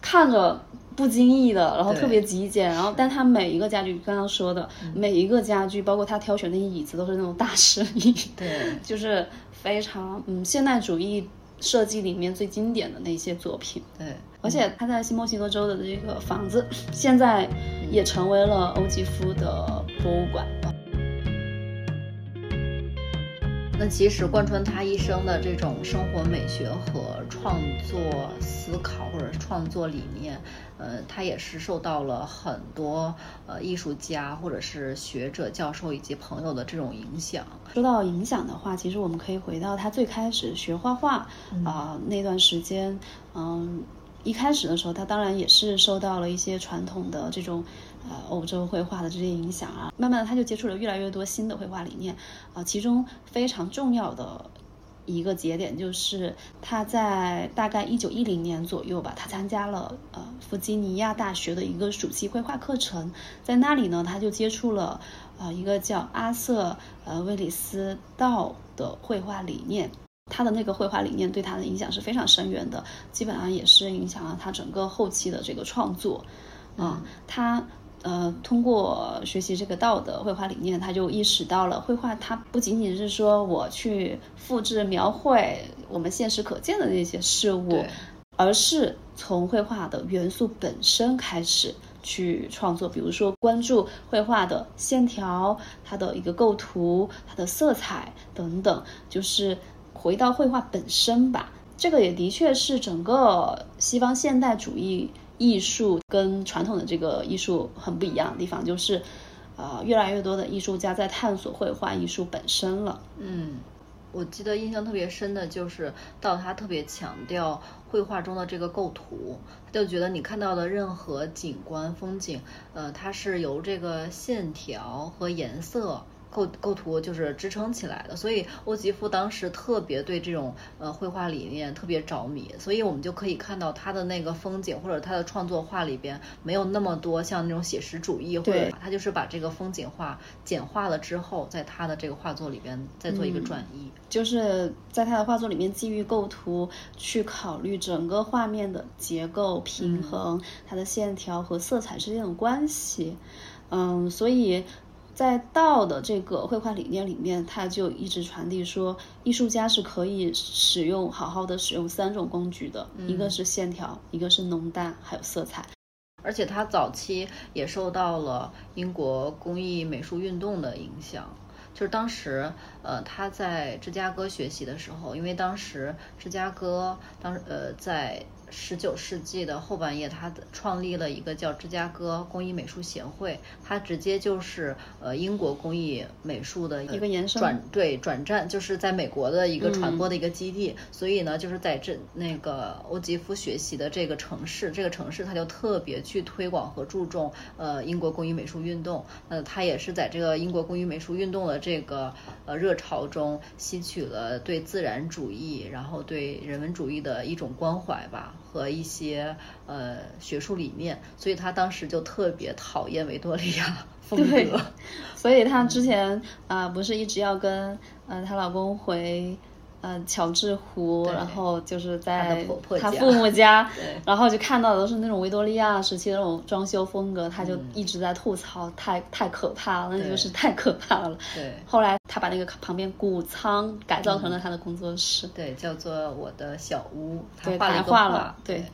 看着不经意的，然后特别极简，然后但他每一个家具，刚刚说的、每一个家具，包括他挑选那些椅子，都是那种大师椅，对。就是非常嗯现代主义设计里面最经典的那些作品。对。而且他在新墨西哥州的这个房子，现在也成为了欧吉夫的博物馆。那其实贯穿他一生的这种生活美学和创作思考，或者是创作理念，呃，他也是受到了很多呃艺术家或者是学者、教授以及朋友的这种影响。说到影响的话，其实我们可以回到他最开始学画画啊、那段时间，嗯。一开始的时候，他当然也是受到了一些传统的这种，呃，欧洲绘画的这些影响啊。慢慢的，他就接触了越来越多新的绘画理念啊、其中非常重要的一个节点就是他在大概一九一零年左右吧，他参加了呃弗吉尼亚大学的一个暑期绘画课程，在那里呢，他就接触了呃一个叫阿瑟呃威里斯道的绘画理念。他的那个绘画理念对他的影响是非常深远的，基本上也是影响了他整个后期的这个创作。啊、他呃通过学习这个道德绘画理念，他就意识到了绘画它不仅仅是说我去复制描绘我们现实可见的那些事物，而是从绘画的元素本身开始去创作，比如说关注绘画的线条、它的一个构图、它的色彩等等，就是回到绘画本身吧。这个也的确是整个西方现代主义艺术跟传统的这个艺术很不一样的地方，就是，呃，越来越多的艺术家在探索绘画艺术本身了。嗯，我记得印象特别深的就是到他特别强调绘画中的这个构图，他就觉得你看到的任何景观风景，呃，它是由这个线条和颜色。构构图就是支撑起来的，所以欧吉夫当时特别对这种呃绘画理念特别着迷，所以我们就可以看到他的那个风景或者他的创作画里边没有那么多像那种写实主义，或者对他就是把这个风景画简化了之后，在他的这个画作里边再做一个转移。就是在他的画作里面，基于构图去考虑整个画面的结构、平衡、它的线条和色彩之间的关系。嗯，所以在道的这个绘画理念里面，他就一直传递说，艺术家是可以使用好好的使用三种工具的，一个是线条，一个是浓淡，还有色彩。而且他早期也受到了英国工艺美术运动的影响。就是当时，呃，他在芝加哥学习的时候，因为当时芝加哥当呃在十九世纪的后半叶，他创立了一个叫芝加哥工艺美术协会，它直接就是呃英国工艺美术的一个延伸转对转战，就是在美国的一个传播的一个基地。所以呢，就是在这那个欧吉夫学习的这个城市，这个城市他就特别去推广和注重呃英国工艺美术运动。呃，他也是在这个英国工艺美术运动的这个呃热潮中吸取了对自然主义，然后对人文主义的一种关怀吧。和一些呃学术理念，所以他当时就特别讨厌维多利亚 风格，所以她之前啊、呃不是一直要跟嗯她老公回呃乔治湖，然后就是在婆婆家她父母家，然后就看到的都是那种维多利亚时期的那种装修风格，她就嗯一直在吐槽，太太可怕了，那就是太可怕了。对。后来她把那个旁边谷仓改造成了她的工作室，对，叫做我的小屋，他对画了画了画，对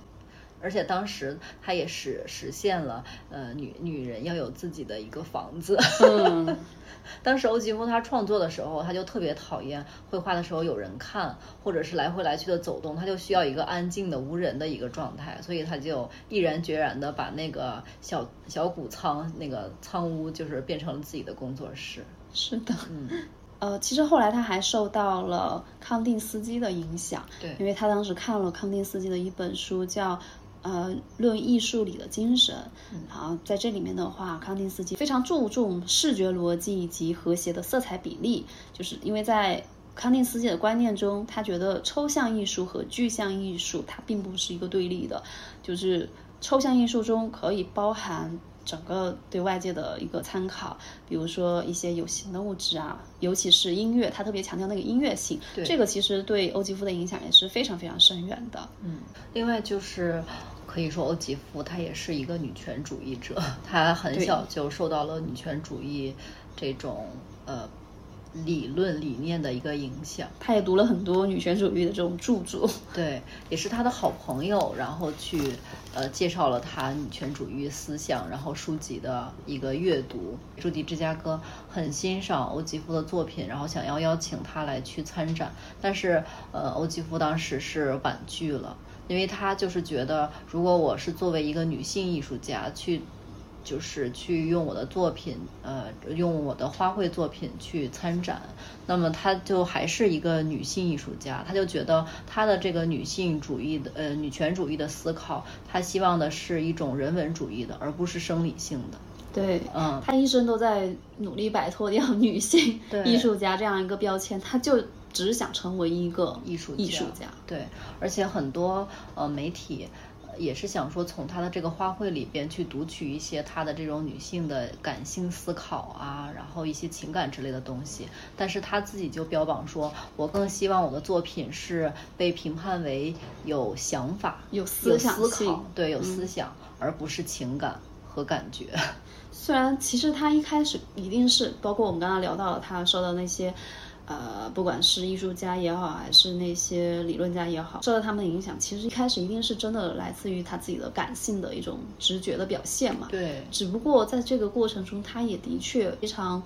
而且当时他也实实现了，呃，女女人要有自己的一个房子。嗯，当时欧吉夫他创作的时候，他就特别讨厌绘画的时候有人看，或者是来回来去的走动，他就需要一个安静的无人的一个状态，所以他就毅然决然的把那个小小谷仓那个仓屋，就是变成了自己的工作室。是的。嗯，呃，其实后来他还受到了康定斯基的影响，对因为他当时看了康定斯基的一本书叫。呃，论艺术里的精神，然后在这里面的话，康定斯基非常注重视觉逻辑以及和谐的色彩比例，就是因为在康定斯基的观念中，他觉得抽象艺术和具象艺术它并不是一个对立的，就是抽象艺术中可以包含整个对外界的一个参考，比如说一些有形的物质啊，尤其是音乐，他特别强调那个音乐性，对这个其实对欧吉夫的影响也是非常非常深远的。嗯，另外就是可以说欧吉夫他也是一个女权主义者，他很小就受到了女权主义这种呃理论理念的一个影响。他也读了很多女权主义的这种著作，对，也是他的好朋友，然后去呃介绍了他女权主义思想，然后书籍的一个阅读。朱迪芝加哥很欣赏欧吉夫的作品，然后想要邀请他来去参展，但是呃欧吉夫当时是婉拒了，因为他就是觉得，如果我是作为一个女性艺术家去。就是去用我的作品，呃，用我的花卉作品去参展，那么她就还是一个女性艺术家，她就觉得她的这个女性主义的，呃，女权主义的思考，她希望的是一种人文主义的，而不是生理性的。对，嗯她一生都在努力摆脱掉女性对艺术家这样一个标签，她就只想成为一个艺术艺术家。对，而且很多呃媒体呃也是想说从她的这个花卉里边去读取一些她的这种女性的感性思考啊，然后一些情感之类的东西。但是她自己就标榜说，我更希望我的作品是被评判为有想法、有思想性思考，对，有嗯思想，而不是情感和感觉。虽然其实他一开始一定是，包括我们刚刚聊到了他说的那些，呃，不管是艺术家也好，还是那些理论家也好，受到他们的影响，其实一开始一定是真的来自于他自己的感性的一种直觉的表现嘛。对，只不过在这个过程中，他也的确非常，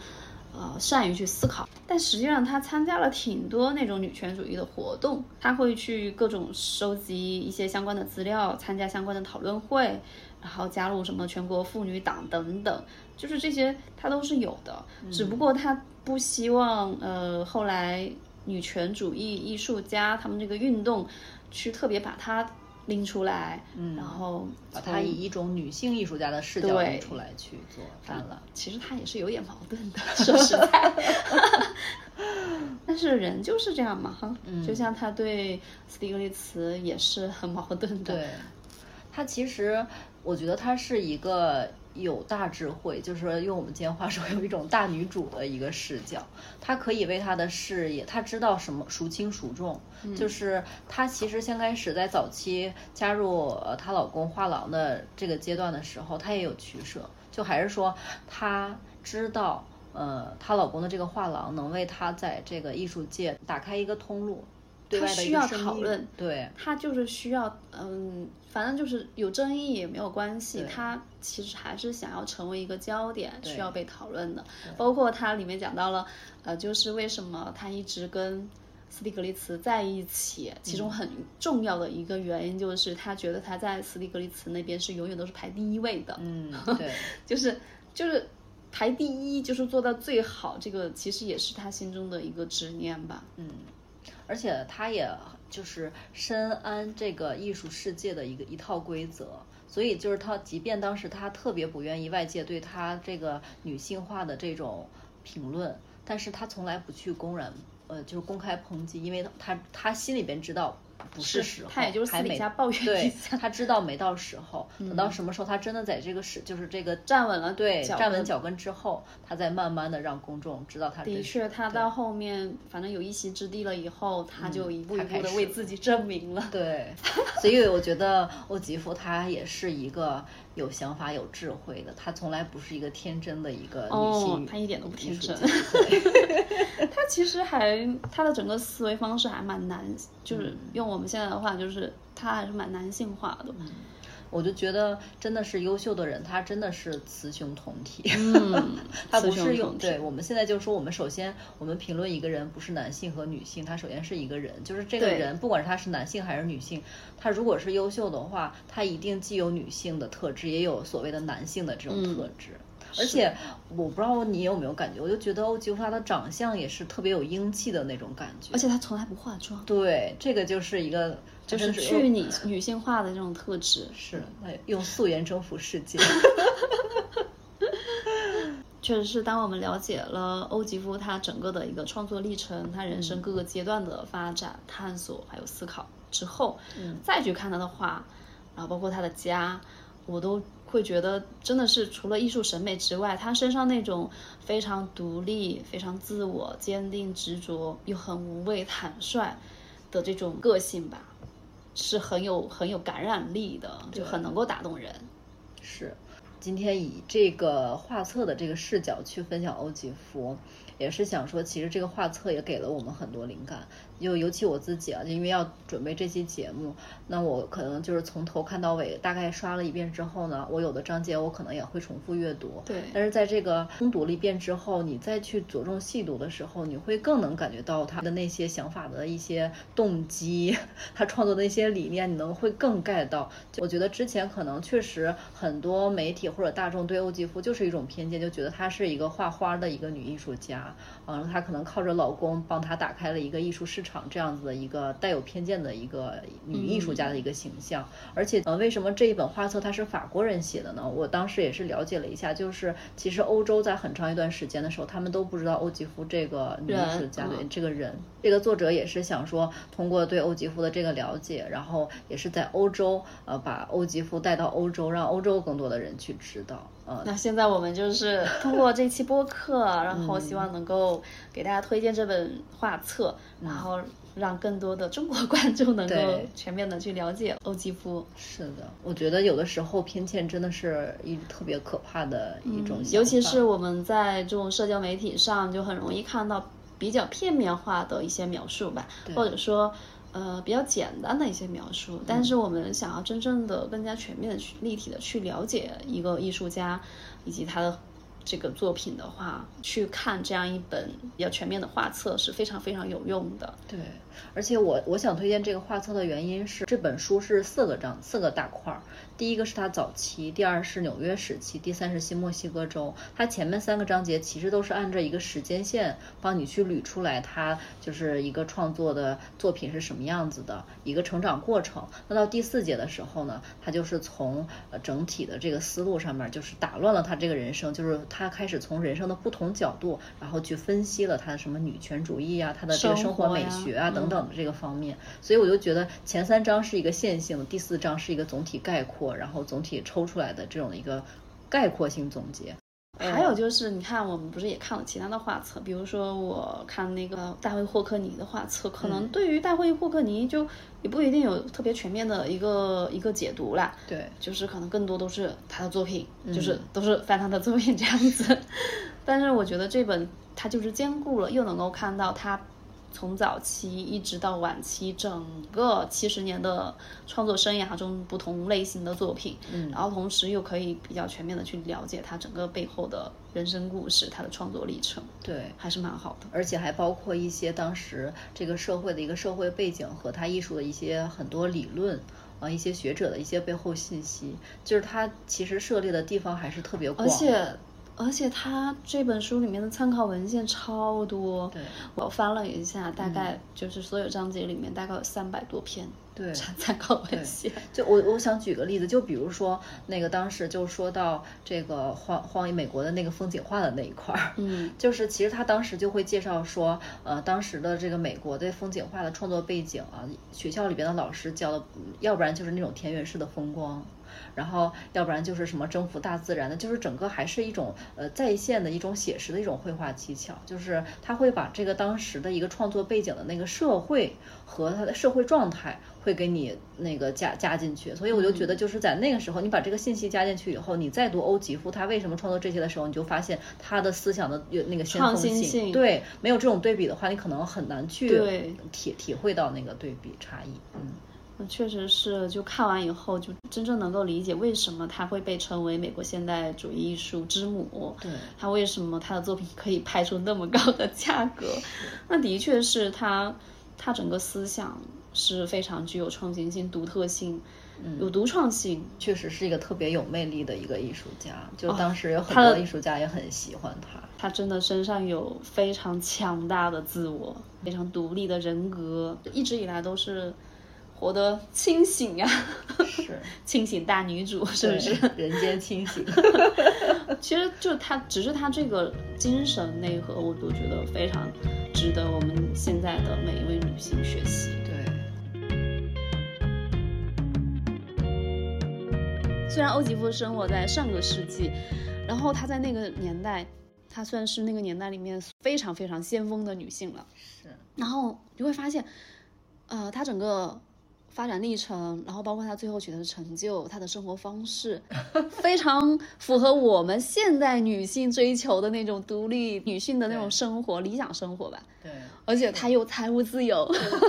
呃，善于去思考，但实际上他参加了挺多那种女权主义的活动，他会去各种收集一些相关的资料，参加相关的讨论会，然后加入什么全国妇女党等等，就是这些他都是有的，只不过他不希望呃后来女权主义艺术家他们这个运动去特别把他。拎出来，嗯，然后把它以一种女性艺术家的视角拎出来去做展览。其实他也是有点矛盾的，说实在。但是人就是这样嘛，哈，就像他对斯蒂格利茨也是很矛盾的。对，他其实我觉得他是一个。有大智慧，就是说用我们今天话说，有一种大女主的一个视角，她可以为她的事业，她知道什么孰轻孰重，就是她其实先开始在早期加入呃她老公画廊的这个阶段的时候，她也有取舍，就还是说她知道呃她老公的这个画廊能为她在这个艺术界打开一个通路。他需要讨论，对，她就是需要，嗯，反正就是有争议也没有关系，他其实还是想要成为一个焦点，需要被讨论的。包括他里面讲到了，呃，就是为什么他一直跟斯蒂格利茨在一起，其中很重要的一个原因就是他觉得他在斯蒂格利茨那边是永远都是排第一位的，嗯，对，就是就是排第一，就是做到最好，这个其实也是他心中的一个执念吧，嗯。而且他也就是深谙这个艺术世界的一个一套规则，所以就是他，即便当时他特别不愿意外界对他这个女性化的这种评论，但是他从来不去公然，呃，就是公开抨击，因为他他心里边知道。不是时候，他也就是私底下抱怨一下。他知道没到时候，等到什么时候他真的在这个时，就是这个站稳了，对，站稳脚跟之后，他再慢慢的让公众知道他。的确，他到后面反正有一席之地了以后，他就一步一步的为自己证明了。对，所以我觉得欧吉夫他也是一个。有想法、有智慧的，她从来不是一个天真的一个女性。她一点都不天真。她 其实还，她的整个思维方式还蛮男，就是用我们现在的话，就是她还是蛮男性化的。我就觉得真的是优秀的人，他真的是雌雄同体。嗯，他不是用对。我们现在就说，我们首先我们评论一个人，不是男性和女性，他首先是一个人，就是这个人，不管是他是男性还是女性，他如果是优秀的话，他一定既有女性的特质，也有所谓的男性的这种特质。而且我不知道你有没有感觉，我就觉得欧吉夫他的长相也是特别有英气的那种感觉。而且他从来不化妆。对，这个就是一个。就是去女女性化的这种特质，是用素颜征服世界。确实是，当我们了解了欧吉夫他整个的一个创作历程，他人生各个阶段的发展、探索还有思考之后，嗯再去看他的画，然后包括他的家，我都会觉得真的是除了艺术审美之外，他身上那种非常独立、非常自我、坚定、执着又很无畏、坦率的这种个性吧。是很有很有感染力的，就很能够打动人。是，今天以这个画册的这个视角去分享欧几夫，也是想说，其实这个画册也给了我们很多灵感。就尤其我自己啊，因为要准备这期节目，那我可能就是从头看到尾，大概刷了一遍之后呢，我有的章节我可能也会重复阅读。对。但是在这个通读了一遍之后，你再去着重细读的时候，你会更能感觉到他的那些想法的一些动机，他创作的一些理念，你能会更 get 到。我觉得之前可能确实很多媒体或者大众对欧吉夫就是一种偏见，就觉得她是一个画花的一个女艺术家，完了她可能靠着老公帮她打开了一个艺术市场。场这样子的一个带有偏见的一个女艺术家的一个形象，而且呃，为什么这一本画册它是法国人写的呢？我当时也是了解了一下，就是其实欧洲在很长一段时间的时候，他们都不知道欧吉夫这个女艺术家对这个人，这个作者也是想说通过对欧吉夫的这个了解，然后也是在欧洲呃把欧吉夫带到欧洲，让欧洲更多的人去知道。那现在我们就是通过这期播客，然后希望能够给大家推荐这本画册，然后让更多的中国观众能够全面的去了解欧吉夫。是的，我觉得有的时候偏见真的是一特别可怕的一种，尤其是我们在这种社交媒体上，就很容易看到比较片面化的一些描述吧，或者说。呃，比较简单的一些描述，但是我们想要真正的、更加全面的去立体的去了解一个艺术家以及他的这个作品的话，去看这样一本比较全面的画册是非常非常有用的。对，而且我我想推荐这个画册的原因是，这本书是四个章，四个大块儿。第一个是他早期，第二是纽约时期，第三是新墨西哥州。它前面三个章节其实都是按照一个时间线帮你去捋出来，它就是一个创作的作品是什么样子的一个成长过程。那到第四节的时候呢，他就是从呃整体的这个思路上面，就是打乱了他这个人生，就是他开始从人生的不同角度，然后去分析了他的什么女权主义啊，他的这个生活美学啊等等的这个方面。所以我就觉得前三章是一个线性的，第四章是一个总体概括。然后总体抽出来的这种一个概括性总结，还有就是，你看我们不是也看了其他的画册，比如说我看那个大卫霍克尼的画册，可能对于大卫霍克尼就也不一定有特别全面的一个一个解读啦。对，就是可能更多都是他的作品，就是都是翻他的作品这样子。但是我觉得这本它就是兼顾了，又能够看到他。从早期一直到晚期，整个七十年的创作生涯中，不同类型的作品，嗯，然后同时又可以比较全面的去了解他整个背后的人生故事，他的创作历程，对，还是蛮好的。而且还包括一些当时这个社会的一个社会背景和他艺术的一些很多理论啊，一些学者的一些背后信息，就是他其实涉猎的地方还是特别广，而且。而且他这本书里面的参考文献超多，对我翻了一下，大概就是所有章节里面大概有三百多篇。对，参考文献。就我我想举个例子，就比如说那个当时就说到这个荒荒野美国的那个风景画的那一块儿，嗯，就是其实他当时就会介绍说，呃，当时的这个美国的风景画的创作背景啊，学校里边的老师教的，要不然就是那种田园式的风光。然后，要不然就是什么征服大自然的，就是整个还是一种呃在线的一种写实的一种绘画技巧，就是他会把这个当时的一个创作背景的那个社会和他的社会状态会给你那个加加进去，所以我就觉得就是在那个时候，你把这个信息加进去以后，你再读欧吉夫他为什么创作这些的时候，你就发现他的思想的有那个先锋性，对，没有这种对比的话，你可能很难去体体会到那个对比差异，嗯。确实是，就看完以后，就真正能够理解为什么他会被称为美国现代主义艺术之母。对，他为什么他的作品可以拍出那么高的价格？那的确是他，他整个思想是非常具有创新性、独特性，有独创性，确实是一个特别有魅力的一个艺术家。就当时有很多艺术家也很喜欢他。他真的身上有非常强大的自我，非常独立的人格，一直以来都是。活得清醒呀，是 清醒大女主，是不是人间清醒？其实就她，只是她这个精神内核，我都觉得非常值得我们现在的每一位女性学习。对。虽然欧吉夫生活在上个世纪，然后她在那个年代，她算是那个年代里面非常非常先锋的女性了。是。然后你会发现，呃，她整个。发展历程，然后包括她最后取得的成就，她的生活方式，非常符合我们现代女性追求的那种独立女性的那种生活理想生活吧。对，而且她又财务自由。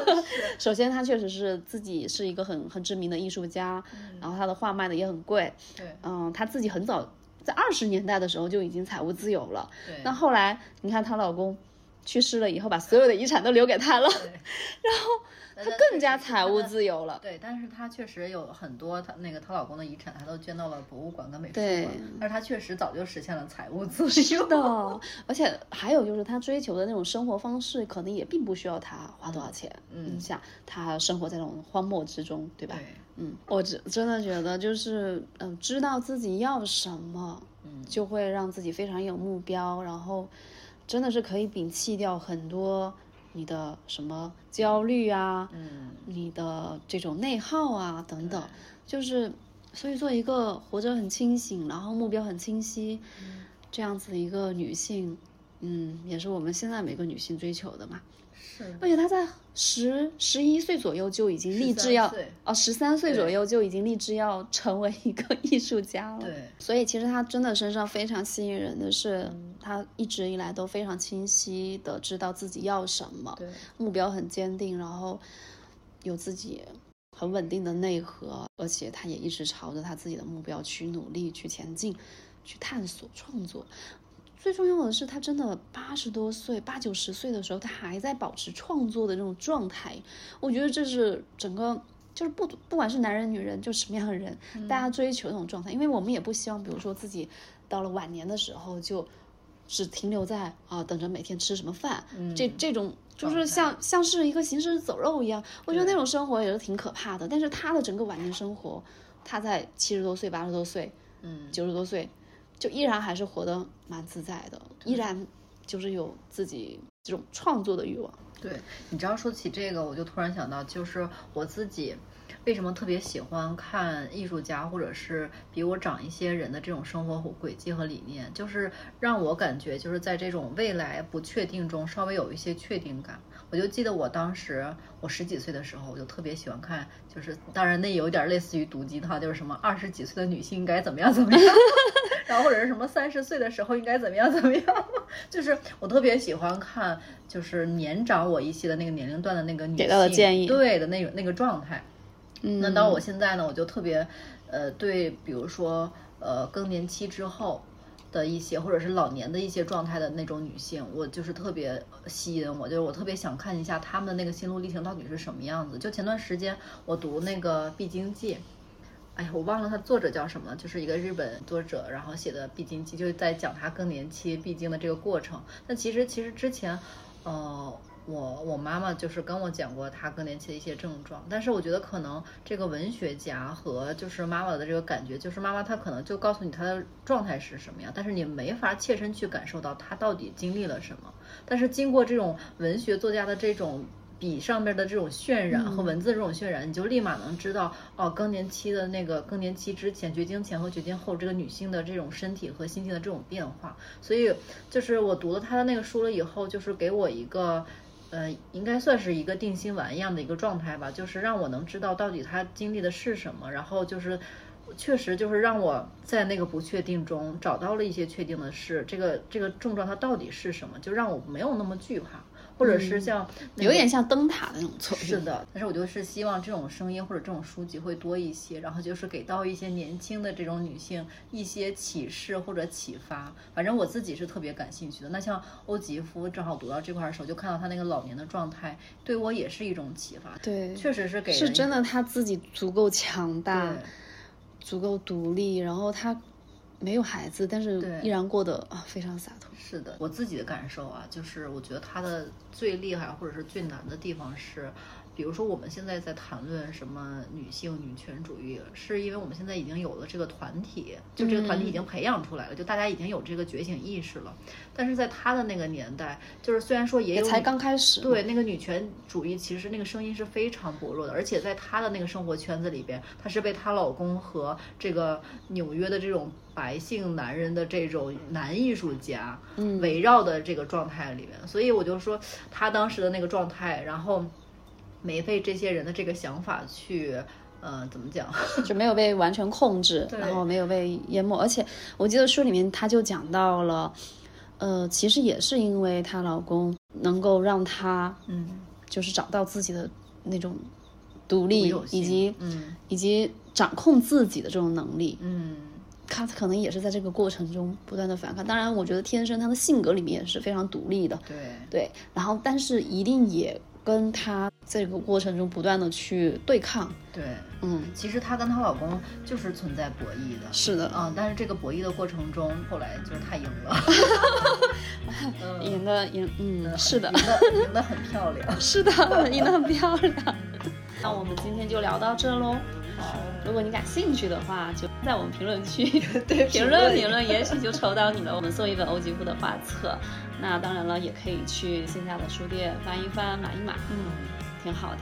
首先，她确实是自己是一个很很知名的艺术家，然后她的画卖的也很贵。对，嗯，她自己很早在二十年代的时候就已经财务自由了。对，那后来你看她老公去世了以后，把所有的遗产都留给她了，然后。她更加财务自由了。对，但是她确实有很多，她那个她老公的遗产，她都捐到了博物馆跟美术馆。但是她确实早就实现了财务自由。是的，而且还有就是她追求的那种生活方式，可能也并不需要她花多少钱。嗯，你想，她生活在那种荒漠之中，对吧？对。嗯，我真真的觉得就是，嗯，知道自己要什么，嗯，就会让自己非常有目标，然后真的是可以摒弃掉很多。你的什么焦虑啊？嗯，你的这种内耗啊，等等，就是所以做一个活着很清醒，然后目标很清晰，这样子一个女性，嗯，也是我们现在每个女性追求的嘛。是而且她在十十一岁左右就已经立志要哦，十三岁左右就已经立志要成为一个艺术家了。对，所以其实她真的身上非常吸引人的是，她一直以来都非常清晰的知道自己要什么，对，目标很坚定，然后有自己很稳定的内核，而且她也一直朝着她自己的目标去努力去前进，去探索创作。最重要的是，他真的八十多岁、八九十岁的时候，他还在保持创作的那种状态。我觉得这是整个就是不不管是男人女人，就什么样的人，大家追求那种状态。因为我们也不希望，比如说自己到了晚年的时候，就只停留在啊等着每天吃什么饭，这这种就是像像是一个行尸走肉一样。我觉得那种生活也是挺可怕的。但是他的整个晚年生活，他在七十多岁、八十多岁，嗯，九十多岁。就依然还是活得蛮自在的，依然就是有自己这种创作的欲望。对你知道说起这个，我就突然想到，就是我自己为什么特别喜欢看艺术家，或者是比我长一些人的这种生活轨迹和理念，就是让我感觉就是在这种未来不确定中稍微有一些确定感。我就记得我当时我十几岁的时候，我就特别喜欢看，就是当然那有点类似于毒鸡汤，就是什么二十几岁的女性应该怎么样怎么样，然后或者是什么三十岁的时候应该怎么样 怎么样，就是我特别喜欢看，就是年长我一些的那个年龄段的那个女性给到的建议，对的那种那个状态。嗯，那到我现在呢，我就特别呃对，比如说呃更年期之后。的一些，或者是老年的一些状态的那种女性，我就是特别吸引我，就是我特别想看一下她们的那个心路历程到底是什么样子。就前段时间我读那个《必经记》，哎，我忘了它作者叫什么，就是一个日本作者，然后写的《必经记》，就是在讲他更年期必经的这个过程。那其实，其实之前，呃。我我妈妈就是跟我讲过她更年期的一些症状，但是我觉得可能这个文学家和就是妈妈的这个感觉，就是妈妈她可能就告诉你她的状态是什么样，但是你没法切身去感受到她到底经历了什么。但是经过这种文学作家的这种笔上面的这种渲染和文字这种渲染，你就立马能知道哦，更年期的那个更年期之前、绝经前和绝经后这个女性的这种身体和心情的这种变化。所以就是我读了她的那个书了以后，就是给我一个。呃，应该算是一个定心丸一样的一个状态吧，就是让我能知道到底他经历的是什么，然后就是，确实就是让我在那个不确定中找到了一些确定的事，这个这个症状它到底是什么，就让我没有那么惧怕。或者是像有点像灯塔的那种作用，是的。但是我就是希望这种声音或者这种书籍会多一些，然后就是给到一些年轻的这种女性一些启示或者启发。反正我自己是特别感兴趣的。那像欧吉夫，正好读到这块的时候，就看到他那个老年的状态，对我也是一种启发。对，确实是给是真的，他自己足够强大，足够独立，然后他。没有孩子，但是依然过得啊非常洒脱。是的，我自己的感受啊，就是我觉得他的最厉害或者是最难的地方是。比如说，我们现在在谈论什么女性女权主义，是因为我们现在已经有了这个团体，就这个团体已经培养出来了，就大家已经有这个觉醒意识了。但是在他的那个年代，就是虽然说也有才刚开始，对那个女权主义，其实那个声音是非常薄弱的，而且在她的那个生活圈子里边，她是被她老公和这个纽约的这种白姓男人的这种男艺术家围绕的这个状态里面，所以我就说她当时的那个状态，然后。没被这些人的这个想法去，呃，怎么讲，就没有被完全控制，然后没有被淹没。而且我记得书里面他就讲到了，呃，其实也是因为她老公能够让她，嗯，就是找到自己的那种独立，以及，嗯，以及掌控自己的这种能力，嗯，她可能也是在这个过程中不断的反抗。当然，我觉得天生她的性格里面也是非常独立的，对，对。然后，但是一定也。跟她这个过程中不断的去对抗，对，嗯，其实她跟她老公就是存在博弈的，是的，嗯，但是这个博弈的过程中，后来就是她赢了，赢的赢，嗯，是的，赢的赢的很漂亮，是的，赢的很漂亮。那我们今天就聊到这喽。好，如果你感兴趣的话，就在我们评论区 对评论评论，也许就抽到你了。我们送一本欧吉布的画册。那当然了，也可以去线下的书店翻一翻、买一买，嗯，挺好的。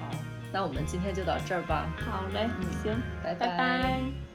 好，那我们今天就到这儿吧。好嘞，嗯，行，拜拜拜。